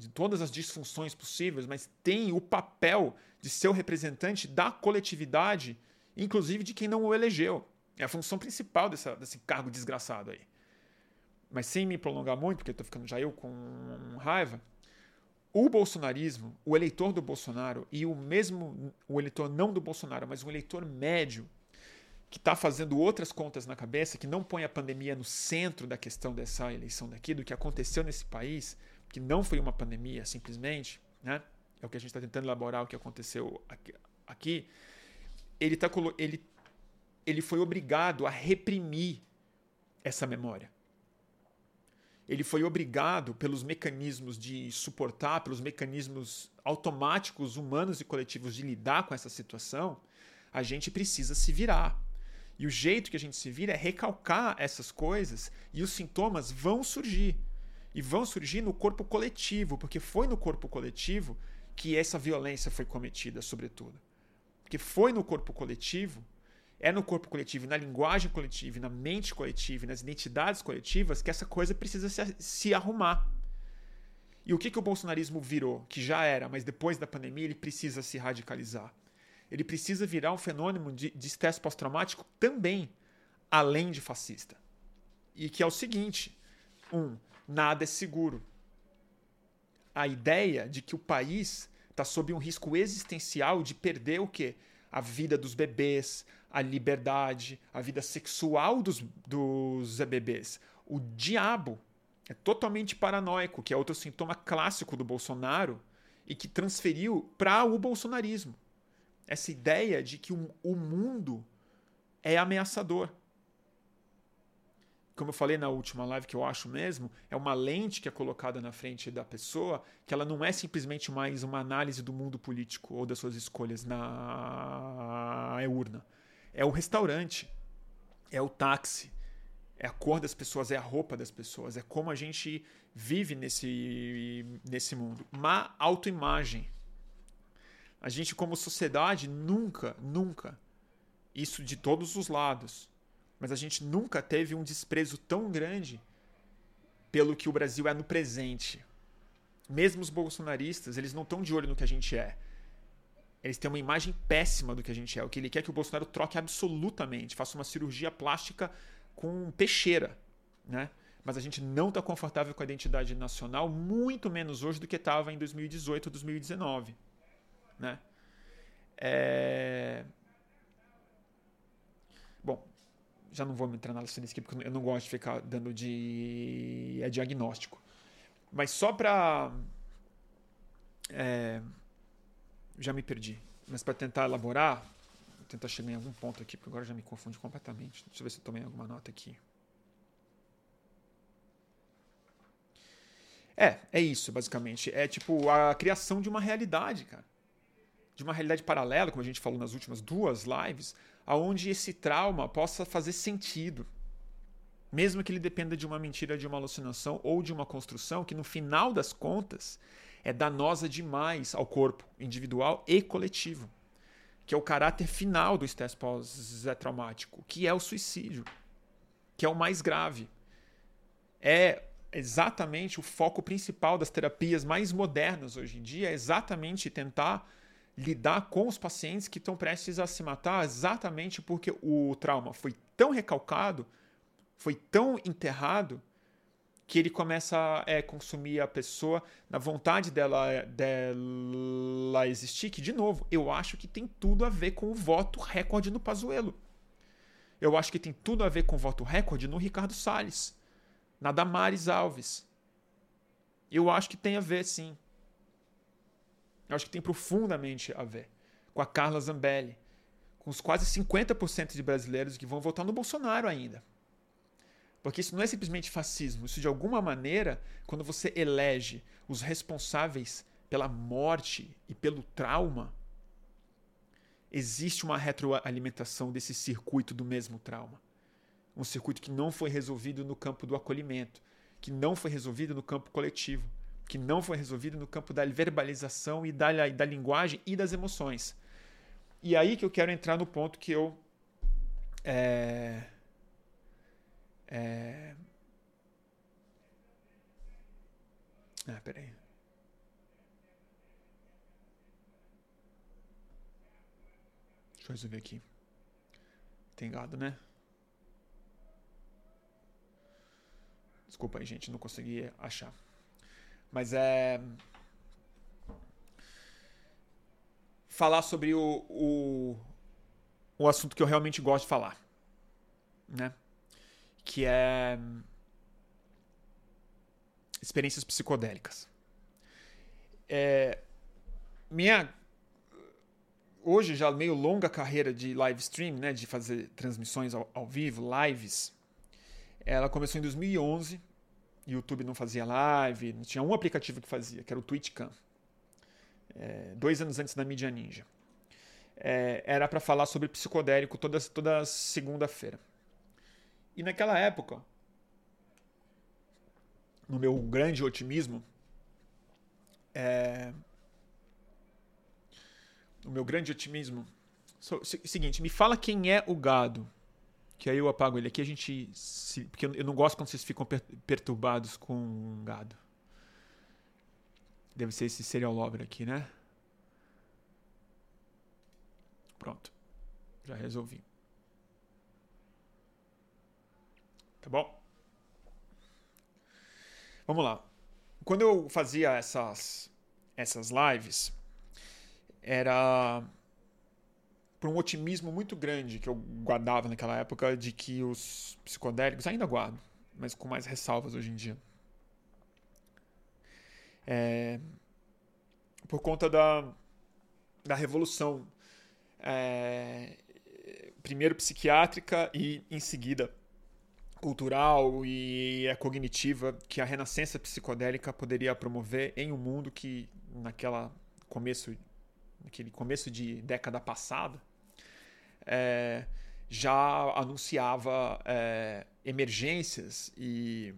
A: de todas as disfunções possíveis, mas tem o papel de ser o representante da coletividade, inclusive de quem não o elegeu. É a função principal dessa, desse cargo desgraçado aí. Mas sem me prolongar muito, porque estou ficando já eu com raiva, o bolsonarismo, o eleitor do Bolsonaro e o mesmo, o eleitor não do Bolsonaro, mas um eleitor médio, que está fazendo outras contas na cabeça, que não põe a pandemia no centro da questão dessa eleição daqui, do que aconteceu nesse país, que não foi uma pandemia simplesmente, né? É o que a gente está tentando elaborar o que aconteceu aqui. ele, tá, ele, ele foi obrigado a reprimir essa memória. Ele foi obrigado, pelos mecanismos de suportar, pelos mecanismos automáticos, humanos e coletivos de lidar com essa situação, a gente precisa se virar. E o jeito que a gente se vira é recalcar essas coisas e os sintomas vão surgir e vão surgir no corpo coletivo, porque foi no corpo coletivo que essa violência foi cometida, sobretudo. Porque foi no corpo coletivo, é no corpo coletivo, na linguagem coletiva, na mente coletiva, nas identidades coletivas que essa coisa precisa se, se arrumar. E o que, que o bolsonarismo virou? Que já era, mas depois da pandemia ele precisa se radicalizar. Ele precisa virar um fenômeno de, de estresse pós-traumático também, além de fascista. E que é o seguinte: um, nada é seguro. A ideia de que o país está sob um risco existencial de perder o quê? A vida dos bebês, a liberdade, a vida sexual dos, dos bebês. O diabo é totalmente paranoico, que é outro sintoma clássico do Bolsonaro e que transferiu para o bolsonarismo. Essa ideia de que o, o mundo é ameaçador como eu falei na última live, que eu acho mesmo, é uma lente que é colocada na frente da pessoa, que ela não é simplesmente mais uma análise do mundo político ou das suas escolhas na urna. É o restaurante, é o táxi, é a cor das pessoas, é a roupa das pessoas, é como a gente vive nesse, nesse mundo. Má autoimagem. A gente, como sociedade, nunca, nunca, isso de todos os lados, mas a gente nunca teve um desprezo tão grande pelo que o Brasil é no presente. Mesmo os bolsonaristas, eles não estão de olho no que a gente é. Eles têm uma imagem péssima do que a gente é. O que ele quer é que o Bolsonaro troque absolutamente, faça uma cirurgia plástica com peixeira, né? Mas a gente não está confortável com a identidade nacional, muito menos hoje do que estava em 2018 ou 2019, né? É... Bom, já não vou entrar na lista aqui porque eu não gosto de ficar dando de é diagnóstico. Mas só para é... já me perdi. Mas para tentar elaborar, vou tentar chegar em algum ponto aqui, porque agora já me confundi completamente. Deixa eu ver se eu tomei alguma nota aqui. É, é isso, basicamente. É tipo a criação de uma realidade, cara. De uma realidade paralela, como a gente falou nas últimas duas lives, aonde esse trauma possa fazer sentido. Mesmo que ele dependa de uma mentira, de uma alucinação ou de uma construção que, no final das contas, é danosa demais ao corpo individual e coletivo, que é o caráter final do estresse pós-traumático, que é o suicídio, que é o mais grave. É exatamente o foco principal das terapias mais modernas hoje em dia, é exatamente tentar lidar com os pacientes que estão prestes a se matar, exatamente porque o trauma foi tão recalcado, foi tão enterrado, que ele começa a é, consumir a pessoa na vontade dela, dela existir, que, de novo, eu acho que tem tudo a ver com o voto recorde no Pazuello. Eu acho que tem tudo a ver com o voto recorde no Ricardo Salles, na Damares Alves. Eu acho que tem a ver, sim. Eu acho que tem profundamente a ver com a Carla Zambelli, com os quase 50% de brasileiros que vão votar no Bolsonaro ainda. Porque isso não é simplesmente fascismo, isso de alguma maneira, quando você elege os responsáveis pela morte e pelo trauma, existe uma retroalimentação desse circuito do mesmo trauma. Um circuito que não foi resolvido no campo do acolhimento, que não foi resolvido no campo coletivo que não foi resolvido no campo da verbalização e da, da linguagem e das emoções. E aí que eu quero entrar no ponto que eu. É, é, ah, peraí. Deixa eu resolver aqui. Tem gado, né? Desculpa aí, gente, não consegui achar. Mas é. Falar sobre o, o, o assunto que eu realmente gosto de falar. Né? Que é. Experiências psicodélicas. É, minha hoje já meio longa carreira de live stream, né, de fazer transmissões ao, ao, vivo, lives, ela começou em 2011 YouTube não fazia live, não tinha um aplicativo que fazia, que era o TwitchCam. É, dois anos antes da Mídia Ninja. É, era para falar sobre psicodélico toda, toda segunda-feira. E naquela época, no meu grande otimismo, é, no meu grande otimismo, so, seguinte, me fala quem é o gado que aí eu apago ele. Aqui a gente se, porque eu não gosto quando vocês ficam per, perturbados com gado. Deve ser esse serial lover aqui né? Pronto. Já resolvi. Tá bom? Vamos lá. Quando eu fazia essas essas lives era por um otimismo muito grande que eu guardava naquela época de que os psicodélicos, ainda guardo, mas com mais ressalvas hoje em dia. É, por conta da, da revolução, é, primeiro psiquiátrica e em seguida cultural e cognitiva que a renascença psicodélica poderia promover em um mundo que naquela começo naquele começo de década passada é, já anunciava é, emergências e,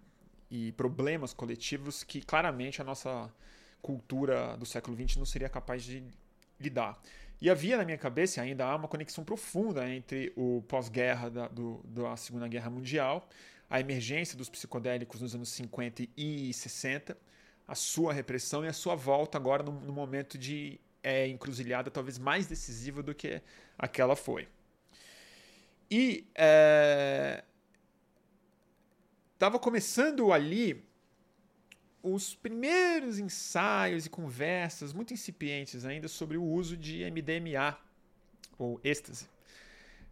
A: e problemas coletivos que claramente a nossa cultura do século XX não seria capaz de lidar. E havia na minha cabeça, ainda há uma conexão profunda entre o pós-guerra da, da Segunda Guerra Mundial, a emergência dos psicodélicos nos anos 50 e 60, a sua repressão e a sua volta agora no, no momento de é encruzilhada talvez mais decisiva do que aquela foi. E estava é, começando ali os primeiros ensaios e conversas muito incipientes ainda sobre o uso de MDMA ou êxtase.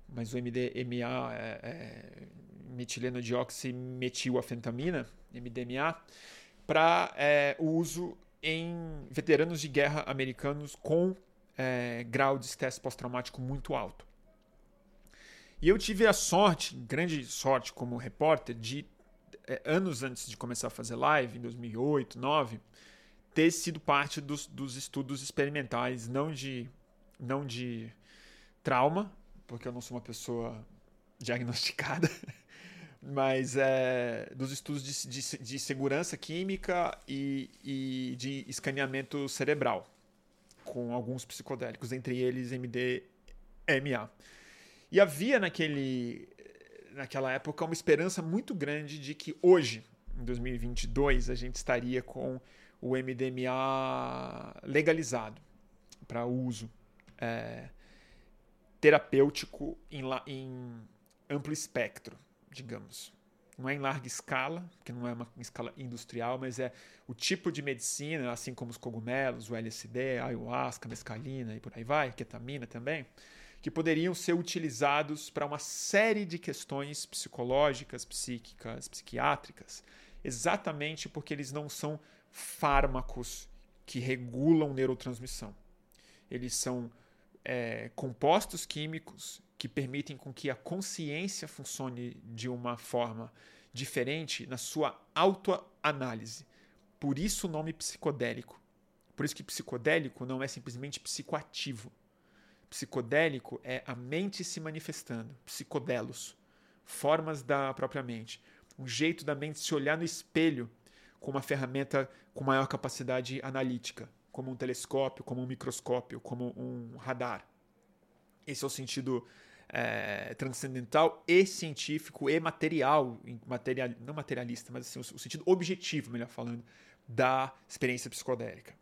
A: Mas o MDMA é, é metileno dioximetilamfetamina, MDMA, para é, o uso em veteranos de guerra americanos com é, grau de estresse pós-traumático muito alto. E eu tive a sorte, grande sorte como repórter, de é, anos antes de começar a fazer live, em 2008, 2009, ter sido parte dos, dos estudos experimentais, não de, não de trauma, porque eu não sou uma pessoa diagnosticada, mas é, dos estudos de, de, de segurança química e, e, de escaneamento cerebral, com alguns psicodélicos, entre eles MDMA. E havia naquele, naquela época uma esperança muito grande de que hoje, em 2022, a gente estaria com o MDMA legalizado para uso é, terapêutico em, em amplo espectro digamos. Não é em larga escala, porque não é uma escala industrial, mas é o tipo de medicina, assim como os cogumelos, o LSD, a ayahuasca, a mescalina e por aí vai, ketamina também, que poderiam ser utilizados para uma série de questões psicológicas, psíquicas, psiquiátricas, exatamente porque eles não são fármacos que regulam neurotransmissão. Eles são é, compostos químicos que permitem com que a consciência funcione de uma forma diferente na sua autoanálise. Por isso o nome psicodélico. Por isso que psicodélico não é simplesmente psicoativo. Psicodélico é a mente se manifestando, psicodelos, formas da própria mente, um jeito da mente se olhar no espelho com uma ferramenta com maior capacidade analítica, como um telescópio, como um microscópio, como um radar. Esse é o sentido é, transcendental e científico e material, material não materialista, mas assim, o, sentido objetivo, melhor falando, da experiência psicodélica.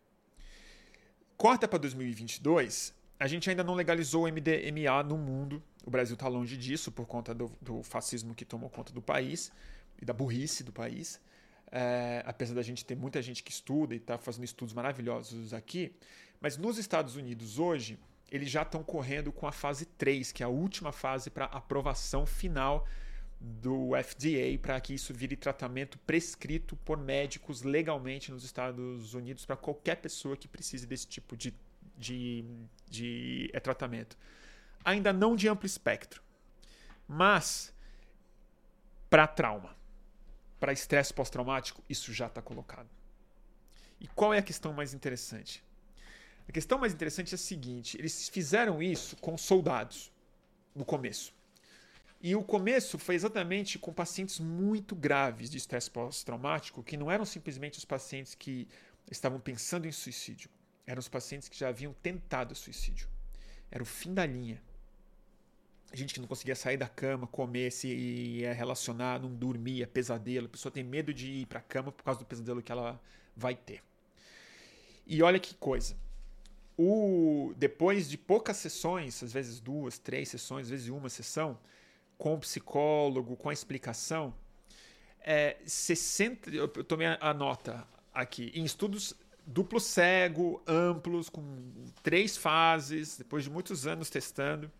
A: Corta para 2022, a gente ainda não legalizou o MDMA no mundo. O Brasil está longe disso por conta do, do, fascismo que tomou conta do país e da burrice do país. É, apesar da gente ter muita gente que estuda e está fazendo estudos maravilhosos aqui. Mas nos Estados Unidos hoje, eles já estão correndo com a fase 3, que é a última fase para aprovação final do FDA para que isso vire tratamento prescrito por médicos legalmente nos Estados Unidos para qualquer pessoa que precise desse tipo de, de, de é, tratamento. Ainda não de amplo espectro, mas para trauma, para estresse pós-traumático, isso já está colocado. E qual é a questão mais interessante? A questão mais interessante é a seguinte: eles fizeram isso com soldados no começo. E o começo foi exatamente com pacientes muito graves de estresse pós-traumático, que não eram simplesmente os pacientes que estavam pensando em suicídio, eram os pacientes que já haviam tentado suicídio. Era o fim da linha. Gente que não conseguia sair da cama, comer, se ia relacionar, não dormia, pesadelo. A pessoa tem medo de ir para a cama por causa do pesadelo que ela vai ter. E olha que coisa o, depois de poucas sessões, às vezes duas, três sessões, às vezes uma sessão, com o psicólogo, com a explicação, é, 60, eu tomei a nota aqui, em estudos duplo cego, amplos, com três fases, depois de muitos anos testando,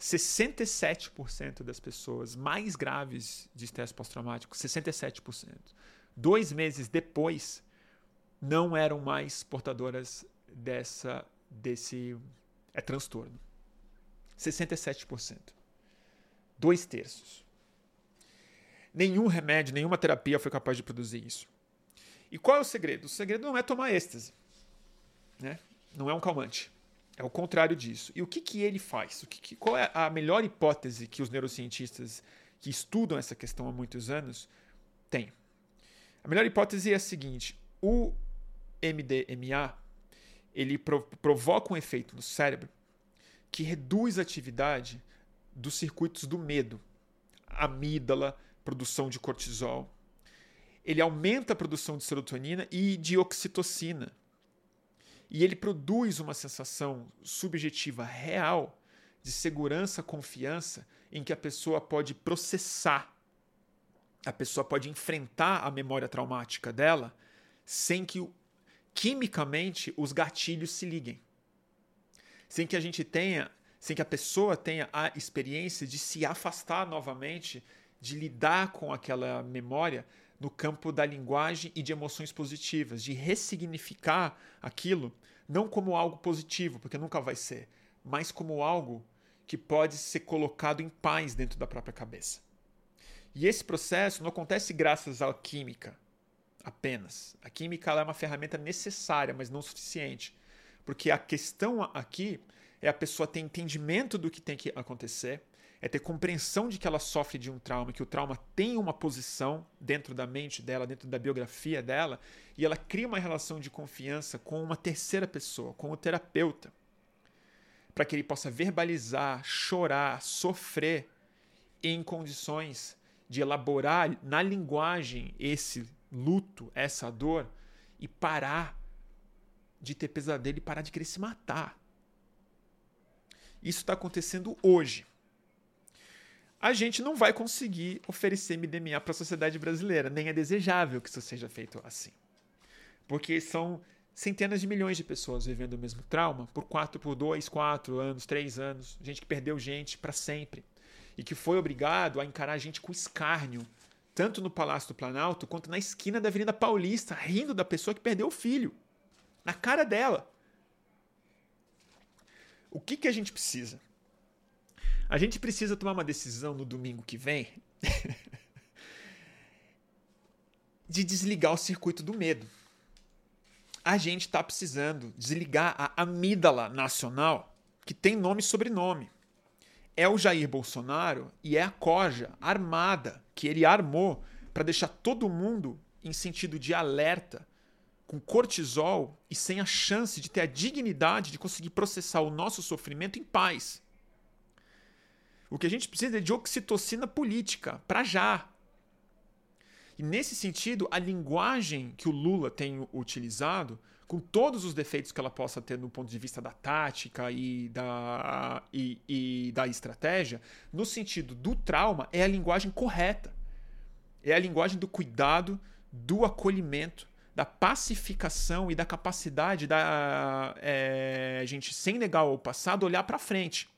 A: 67% das pessoas mais graves de estresse pós-traumático, 67%, dois meses depois, não eram mais portadoras dessa desse é transtorno. 67%. Dois terços. Nenhum remédio, nenhuma terapia foi capaz de produzir isso. E qual é o segredo? O segredo não é tomar êxtase. Né? Não é um calmante. É o contrário disso. E o que, que ele faz? O que, que, qual é a melhor hipótese que os neurocientistas que estudam essa questão há muitos anos têm? A melhor hipótese é a seguinte: o MDMA ele provoca um efeito no cérebro que reduz a atividade dos circuitos do medo, amígdala, produção de cortisol. Ele aumenta a produção de serotonina e de oxitocina. E ele produz uma sensação subjetiva real de segurança, confiança, em que a pessoa pode processar, a pessoa pode enfrentar a memória traumática dela sem que quimicamente os gatilhos se liguem. Sem que a gente tenha, sem que a pessoa tenha a experiência de se afastar novamente, de lidar com aquela memória no campo da linguagem e de emoções positivas, de ressignificar aquilo não como algo positivo, porque nunca vai ser, mas como algo que pode ser colocado em paz dentro da própria cabeça. E esse processo não acontece graças à química apenas. A química é uma ferramenta necessária, mas não suficiente. Porque a questão aqui é a pessoa ter entendimento do que tem que acontecer, é ter compreensão de que ela sofre de um trauma, que o trauma tem uma posição dentro da mente dela, dentro da biografia dela, e ela cria uma relação de confiança com uma terceira pessoa, com o terapeuta, para que ele possa verbalizar, chorar, sofrer em condições de elaborar na linguagem esse luto, essa dor e parar de ter pesadelo e parar de querer se matar. Isso está acontecendo hoje a gente não vai conseguir oferecer MDMA para a sociedade brasileira, nem é desejável que isso seja feito assim. Porque são centenas de milhões de pessoas vivendo o mesmo trauma por quatro, por dois, quatro anos, três anos, gente que perdeu gente para sempre e que foi obrigado a encarar a gente com escárnio, tanto no Palácio do Planalto quanto na esquina da Avenida Paulista, rindo da pessoa que perdeu o filho, na cara dela. O que, que a gente precisa? A gente precisa tomar uma decisão no domingo que vem de desligar o circuito do medo. A gente está precisando desligar a amígdala nacional, que tem nome e sobrenome. É o Jair Bolsonaro e é a corja armada que ele armou para deixar todo mundo em sentido de alerta, com cortisol e sem a chance de ter a dignidade de conseguir processar o nosso sofrimento em paz. O que a gente precisa é de oxitocina política, para já. E nesse sentido, a linguagem que o Lula tem utilizado, com todos os defeitos que ela possa ter no ponto de vista da tática e da, e, e da estratégia, no sentido do trauma, é a linguagem correta. É a linguagem do cuidado, do acolhimento, da pacificação e da capacidade da é, gente, sem negar o passado, olhar para frente.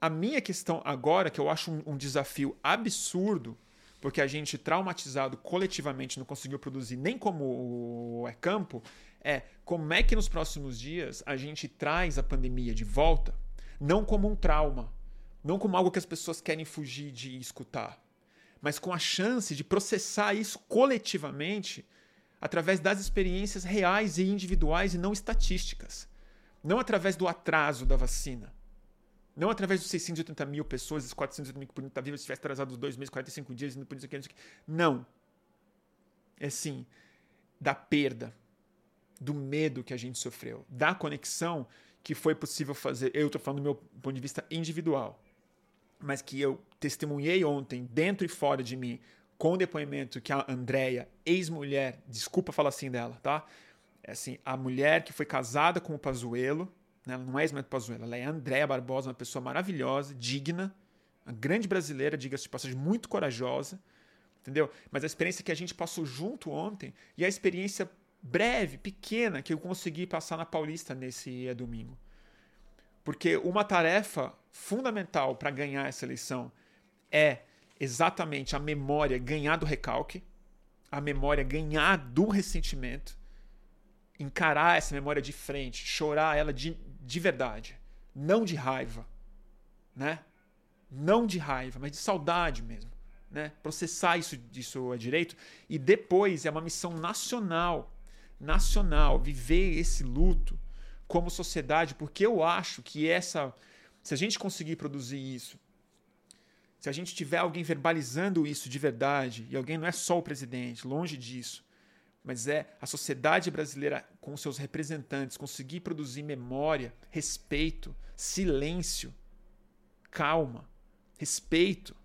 A: A minha questão agora, que eu acho um, um desafio absurdo, porque a gente, traumatizado coletivamente, não conseguiu produzir nem como é campo, é como é que nos próximos dias a gente traz a pandemia de volta, não como um trauma, não como algo que as pessoas querem fugir de escutar, mas com a chance de processar isso coletivamente através das experiências reais e individuais e não estatísticas. Não através do atraso da vacina, não através dos 680 mil pessoas, os 480 mil que podiam estar vivas se tivesse atrasado dois meses, 45 dias, não podia isso aqui. Não. É sim, da perda, do medo que a gente sofreu, da conexão que foi possível fazer. Eu estou falando do meu ponto de vista individual, mas que eu testemunhei ontem, dentro e fora de mim, com o depoimento que a Andrea, ex-mulher, desculpa falar assim dela, tá? É assim, a mulher que foi casada com o Pazuello, né? Ela não é Ismael Pazuello, ela é Andréa Barbosa, uma pessoa maravilhosa, digna, uma grande brasileira, diga-se de passagem, muito corajosa, entendeu? Mas a experiência que a gente passou junto ontem e a experiência breve, pequena, que eu consegui passar na Paulista nesse domingo. Porque uma tarefa fundamental para ganhar essa eleição é exatamente a memória ganhar do recalque, a memória ganhar do ressentimento, encarar essa memória de frente, chorar ela de, de verdade, não de raiva, né? Não de raiva, mas de saudade mesmo, né? Processar isso, isso é direito e depois é uma missão nacional, nacional, viver esse luto como sociedade, porque eu acho que essa, se a gente conseguir produzir isso, se a gente tiver alguém verbalizando isso de verdade, e alguém não é só o presidente, longe disso, mas é a sociedade brasileira, com seus representantes, conseguir produzir memória, respeito, silêncio, calma, respeito.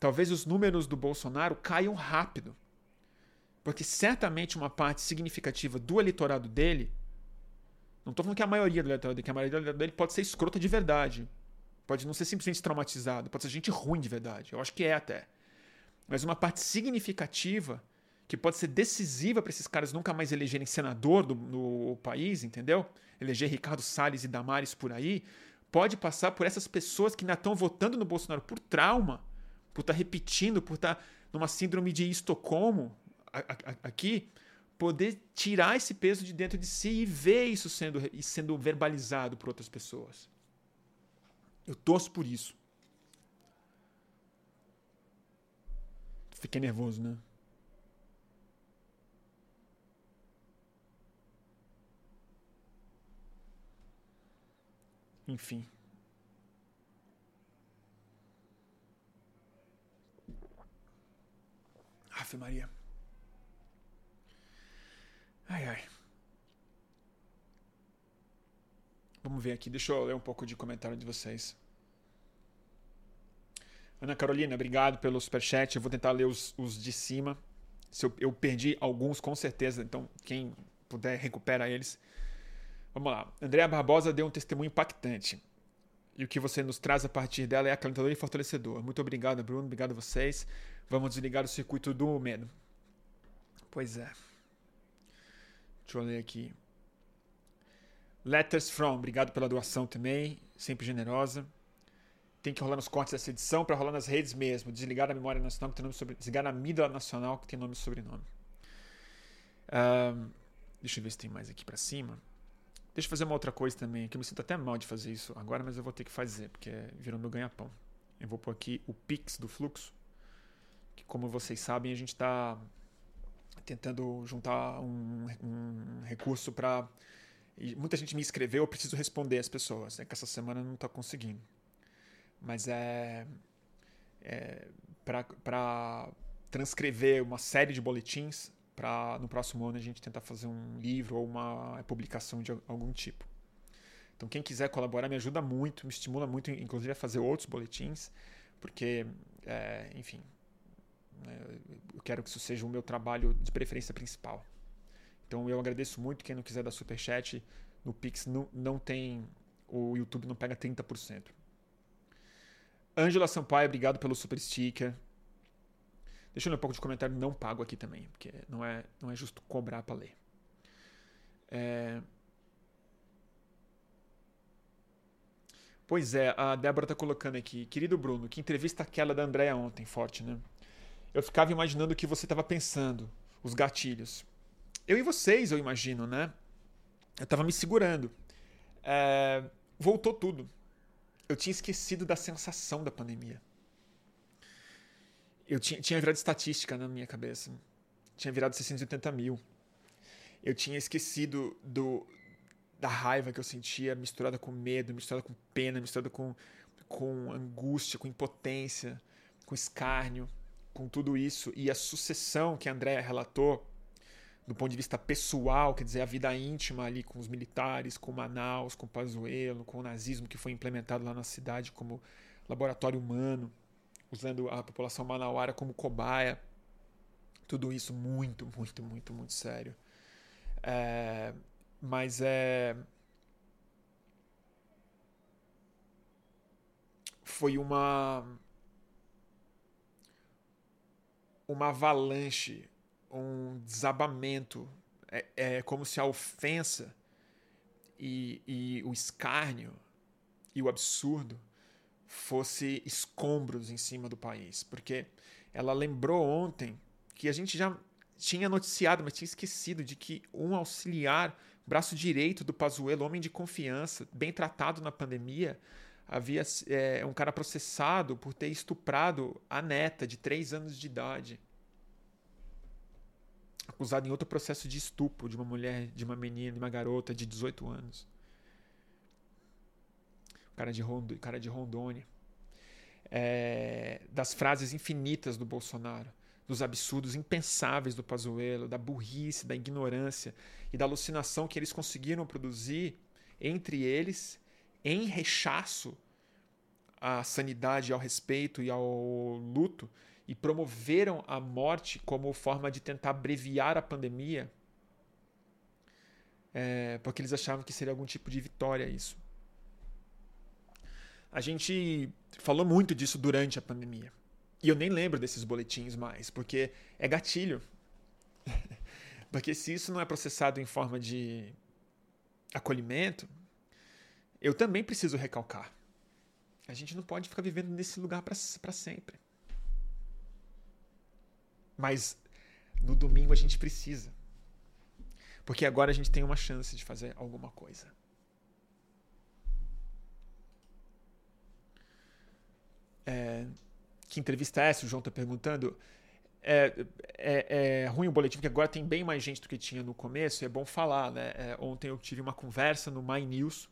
A: Talvez os números do Bolsonaro caiam rápido, porque certamente uma parte significativa do eleitorado dele Não tô falando que a maioria do eleitorado dele, que a maioria do eleitorado dele pode ser escrota de verdade. Pode não ser simplesmente traumatizado, pode ser gente ruim de verdade. Eu acho que é até. Mas uma parte significativa que pode ser decisiva para esses caras nunca mais elegerem senador do, no país, entendeu? Eleger Ricardo Salles e Damares por aí, pode passar por essas pessoas que ainda estão votando no Bolsonaro por trauma, por estar tá repetindo, por estar tá numa síndrome de Estocolmo aqui, poder tirar esse peso de dentro de si e ver isso sendo, sendo verbalizado por outras pessoas. Eu torço por isso. Fiquei nervoso, né? Enfim. Ave Maria. Ai, ai. Vamos ver aqui. Deixa eu ler um pouco de comentário de vocês. Ana Carolina, obrigado pelo superchat. Eu vou tentar ler os, os de cima. Se eu, eu perdi alguns, com certeza. Então, quem puder, recupera eles. Vamos lá. Andréa Barbosa deu um testemunho impactante. E o que você nos traz a partir dela é acalentador e fortalecedor. Muito obrigado, Bruno. Obrigado a vocês. Vamos desligar o circuito do medo. Pois é. Deixa eu ler aqui. Letters from. Obrigado pela doação também. Sempre generosa. Tem que rolar nos cortes dessa edição para rolar nas redes mesmo. Desligar a memória nacional que tem nome sobre. Desligar a mídia nacional que tem nome e sobrenome. Um, deixa eu ver se tem mais aqui para cima. Deixa eu fazer uma outra coisa também, que eu me sinto até mal de fazer isso agora, mas eu vou ter que fazer, porque virou meu ganha-pão. Eu vou pôr aqui o Pix do fluxo, que como vocês sabem, a gente está tentando juntar um, um recurso para. Muita gente me escreveu, eu preciso responder as pessoas, é que essa semana não está conseguindo. Mas é. é para transcrever uma série de boletins para no próximo ano a gente tentar fazer um livro ou uma publicação de algum tipo. Então quem quiser colaborar me ajuda muito, me estimula muito, inclusive a fazer outros boletins, porque, é, enfim, né, eu quero que isso seja o meu trabalho de preferência principal. Então eu agradeço muito quem não quiser dar super chat no Pix não, não tem o YouTube não pega 30%. Ângela Sampaio, obrigado pelo super sticker. Deixa eu ler um pouco de comentário não pago aqui também, porque não é, não é justo cobrar para ler. É... Pois é, a Débora tá colocando aqui. Querido Bruno, que entrevista aquela da Andréia ontem, forte, né? Eu ficava imaginando o que você estava pensando, os gatilhos. Eu e vocês, eu imagino, né? Eu estava me segurando. É... Voltou tudo. Eu tinha esquecido da sensação da pandemia eu tinha, tinha virado estatística na minha cabeça. Tinha virado 680 mil. Eu tinha esquecido do, da raiva que eu sentia misturada com medo, misturada com pena, misturada com, com angústia, com impotência, com escárnio, com tudo isso. E a sucessão que a Andrea relatou, do ponto de vista pessoal, quer dizer, a vida íntima ali com os militares, com Manaus, com Pazuello, com o nazismo que foi implementado lá na cidade como laboratório humano usando a população manauara como cobaia. Tudo isso muito, muito, muito, muito sério. É, mas é. Foi uma. Uma avalanche, um desabamento. É, é como se a ofensa e, e o escárnio e o absurdo fosse escombros em cima do país, porque ela lembrou ontem que a gente já tinha noticiado, mas tinha esquecido de que um auxiliar, braço direito do Pazuello, homem de confiança, bem tratado na pandemia, havia é, um cara processado por ter estuprado a neta de três anos de idade, acusado em outro processo de estupro de uma mulher, de uma menina, de uma garota de 18 anos cara de, Rond cara de Rondônia, é, das frases infinitas do Bolsonaro, dos absurdos impensáveis do Pazuello, da burrice, da ignorância e da alucinação que eles conseguiram produzir entre eles em rechaço à sanidade, ao respeito e ao luto e promoveram a morte como forma de tentar abreviar a pandemia é, porque eles achavam que seria algum tipo de vitória isso. A gente falou muito disso durante a pandemia. E eu nem lembro desses boletins mais, porque é gatilho. porque se isso não é processado em forma de acolhimento, eu também preciso recalcar. A gente não pode ficar vivendo nesse lugar para sempre. Mas no domingo a gente precisa. Porque agora a gente tem uma chance de fazer alguma coisa. É, que entrevista é essa? O João está perguntando. É, é, é, ruim o boletim, porque agora tem bem mais gente do que tinha no começo, é bom falar, né? É, ontem eu tive uma conversa no My News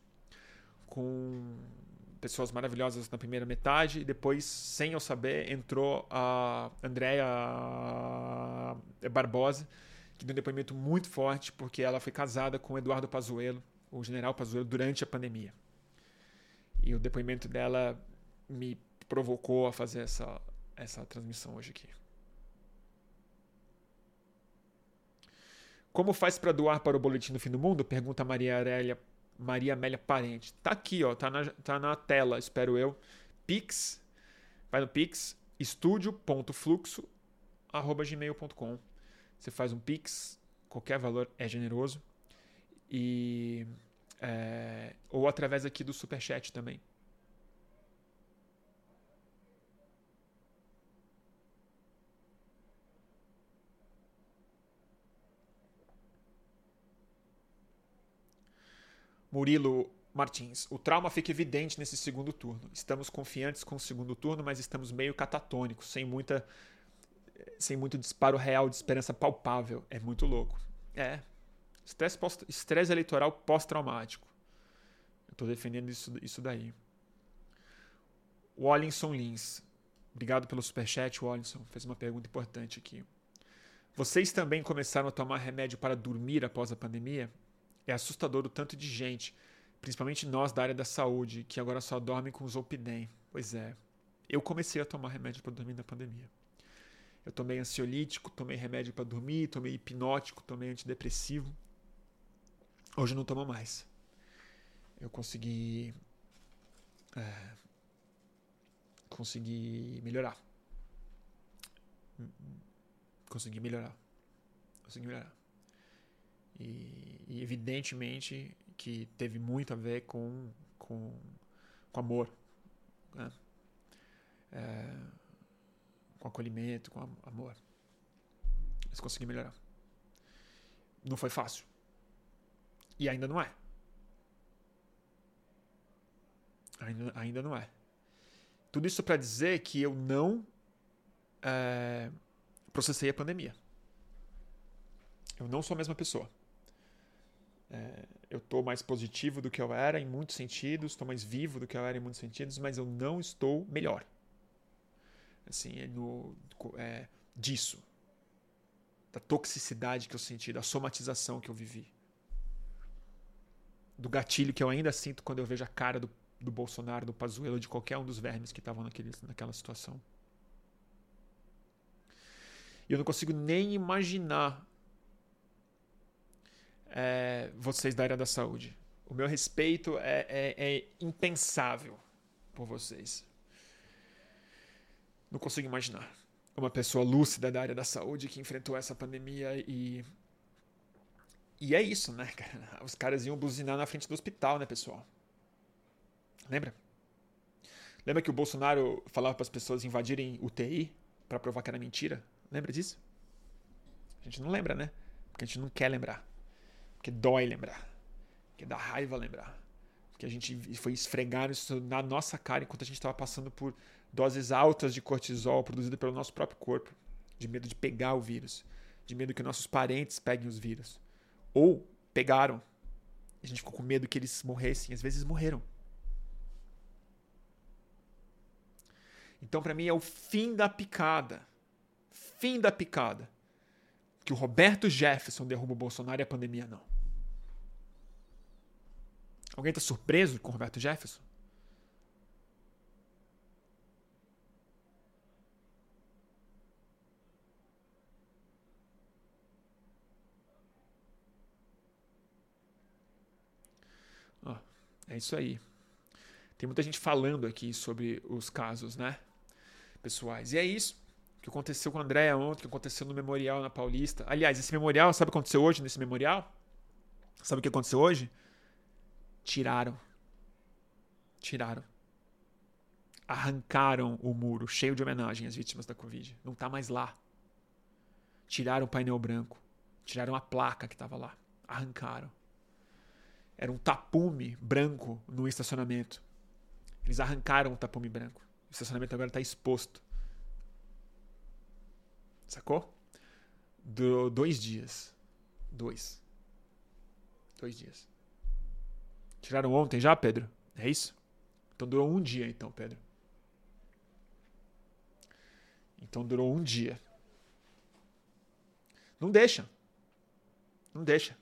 A: com pessoas maravilhosas na primeira metade, e depois, sem eu saber, entrou a Andrea Barbosa, que deu um depoimento muito forte, porque ela foi casada com Eduardo Pazuello, o general Pazuello, durante a pandemia. E o depoimento dela me provocou a fazer essa, essa transmissão hoje aqui. Como faz para doar para o Boletim do Fim do Mundo? Pergunta Maria Aurélia Maria Amélia Parente. Tá aqui, ó, tá na, tá na tela, espero eu. Pix, vai no Pix, estúdio.fluxo@gmail.com. Você faz um Pix, qualquer valor é generoso. E é, ou através aqui do Superchat também. Murilo Martins, o trauma fica evidente nesse segundo turno. Estamos confiantes com o segundo turno, mas estamos meio catatônicos, sem muita sem muito disparo real de esperança palpável. É muito louco. É. Estresse, eleitoral pós-traumático. Eu estou defendendo isso, isso daí. Wallinson Lins. Obrigado pelo superchat, Wallinson. Fez uma pergunta importante aqui. Vocês também começaram a tomar remédio para dormir após a pandemia? É assustador o tanto de gente, principalmente nós da área da saúde, que agora só dorme com Zolpidem. Pois é. Eu comecei a tomar remédio para dormir na pandemia. Eu tomei ansiolítico, tomei remédio para dormir, tomei hipnótico, tomei antidepressivo. Hoje eu não tomo mais. Eu consegui. É, consegui melhorar. Consegui melhorar. Consegui melhorar. E, e, evidentemente que teve muito a ver com, com, com amor. Né? É, com acolhimento, com amor. Mas consegui melhorar. Não foi fácil. E ainda não é. Ainda, ainda não é. Tudo isso para dizer que eu não é, processei a pandemia. Eu não sou a mesma pessoa. É, eu estou mais positivo do que eu era em muitos sentidos, estou mais vivo do que eu era em muitos sentidos, mas eu não estou melhor. Assim, é no, é, disso. Da toxicidade que eu senti, da somatização que eu vivi. Do gatilho que eu ainda sinto quando eu vejo a cara do, do Bolsonaro, do Pazuello, de qualquer um dos vermes que estavam naquela situação. E eu não consigo nem imaginar é, vocês da área da saúde. O meu respeito é, é, é impensável por vocês. Não consigo imaginar uma pessoa lúcida da área da saúde que enfrentou essa pandemia e. E é isso, né, cara? Os caras iam buzinar na frente do hospital, né, pessoal? Lembra? Lembra que o Bolsonaro falava para as pessoas invadirem UTI para provar que era mentira? Lembra disso? A gente não lembra, né? Porque a gente não quer lembrar. Porque dói lembrar. Porque dá raiva lembrar. Porque a gente foi esfregar isso na nossa cara enquanto a gente estava passando por doses altas de cortisol produzida pelo nosso próprio corpo, de medo de pegar o vírus, de medo que nossos parentes peguem os vírus. Ou pegaram. A gente ficou com medo que eles morressem, às vezes morreram. Então, para mim, é o fim da picada. Fim da picada. Que o Roberto Jefferson derruba o Bolsonaro e a pandemia não. Alguém está surpreso com o Roberto Jefferson? É isso aí. Tem muita gente falando aqui sobre os casos, né? Pessoais. E é isso que aconteceu com a Andréia ontem, que aconteceu no memorial na Paulista. Aliás, esse memorial, sabe o que aconteceu hoje nesse memorial? Sabe o que aconteceu hoje? Tiraram. Tiraram. Arrancaram o muro cheio de homenagem às vítimas da Covid. Não está mais lá. Tiraram o painel branco. Tiraram a placa que estava lá. Arrancaram. Era um tapume branco no estacionamento. Eles arrancaram o tapume branco. O estacionamento agora está exposto. Sacou? Do, dois dias. Dois. Dois dias. Tiraram ontem já, Pedro? É isso? Então durou um dia, então, Pedro. Então durou um dia. Não deixa. Não deixa.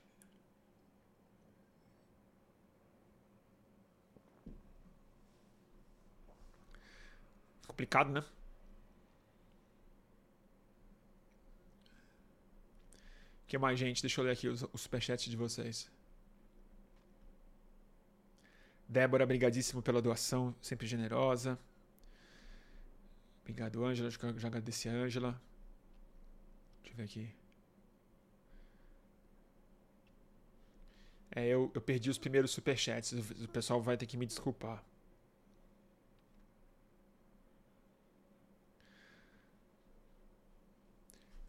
A: Complicado, né? O que mais, gente? Deixa eu ler aqui os, os superchats de vocês. Débora, brigadíssimo pela doação, sempre generosa. Obrigado, Ângela. Já agradeci a Ângela. Deixa eu ver aqui. É, eu, eu perdi os primeiros superchats. O pessoal vai ter que me desculpar.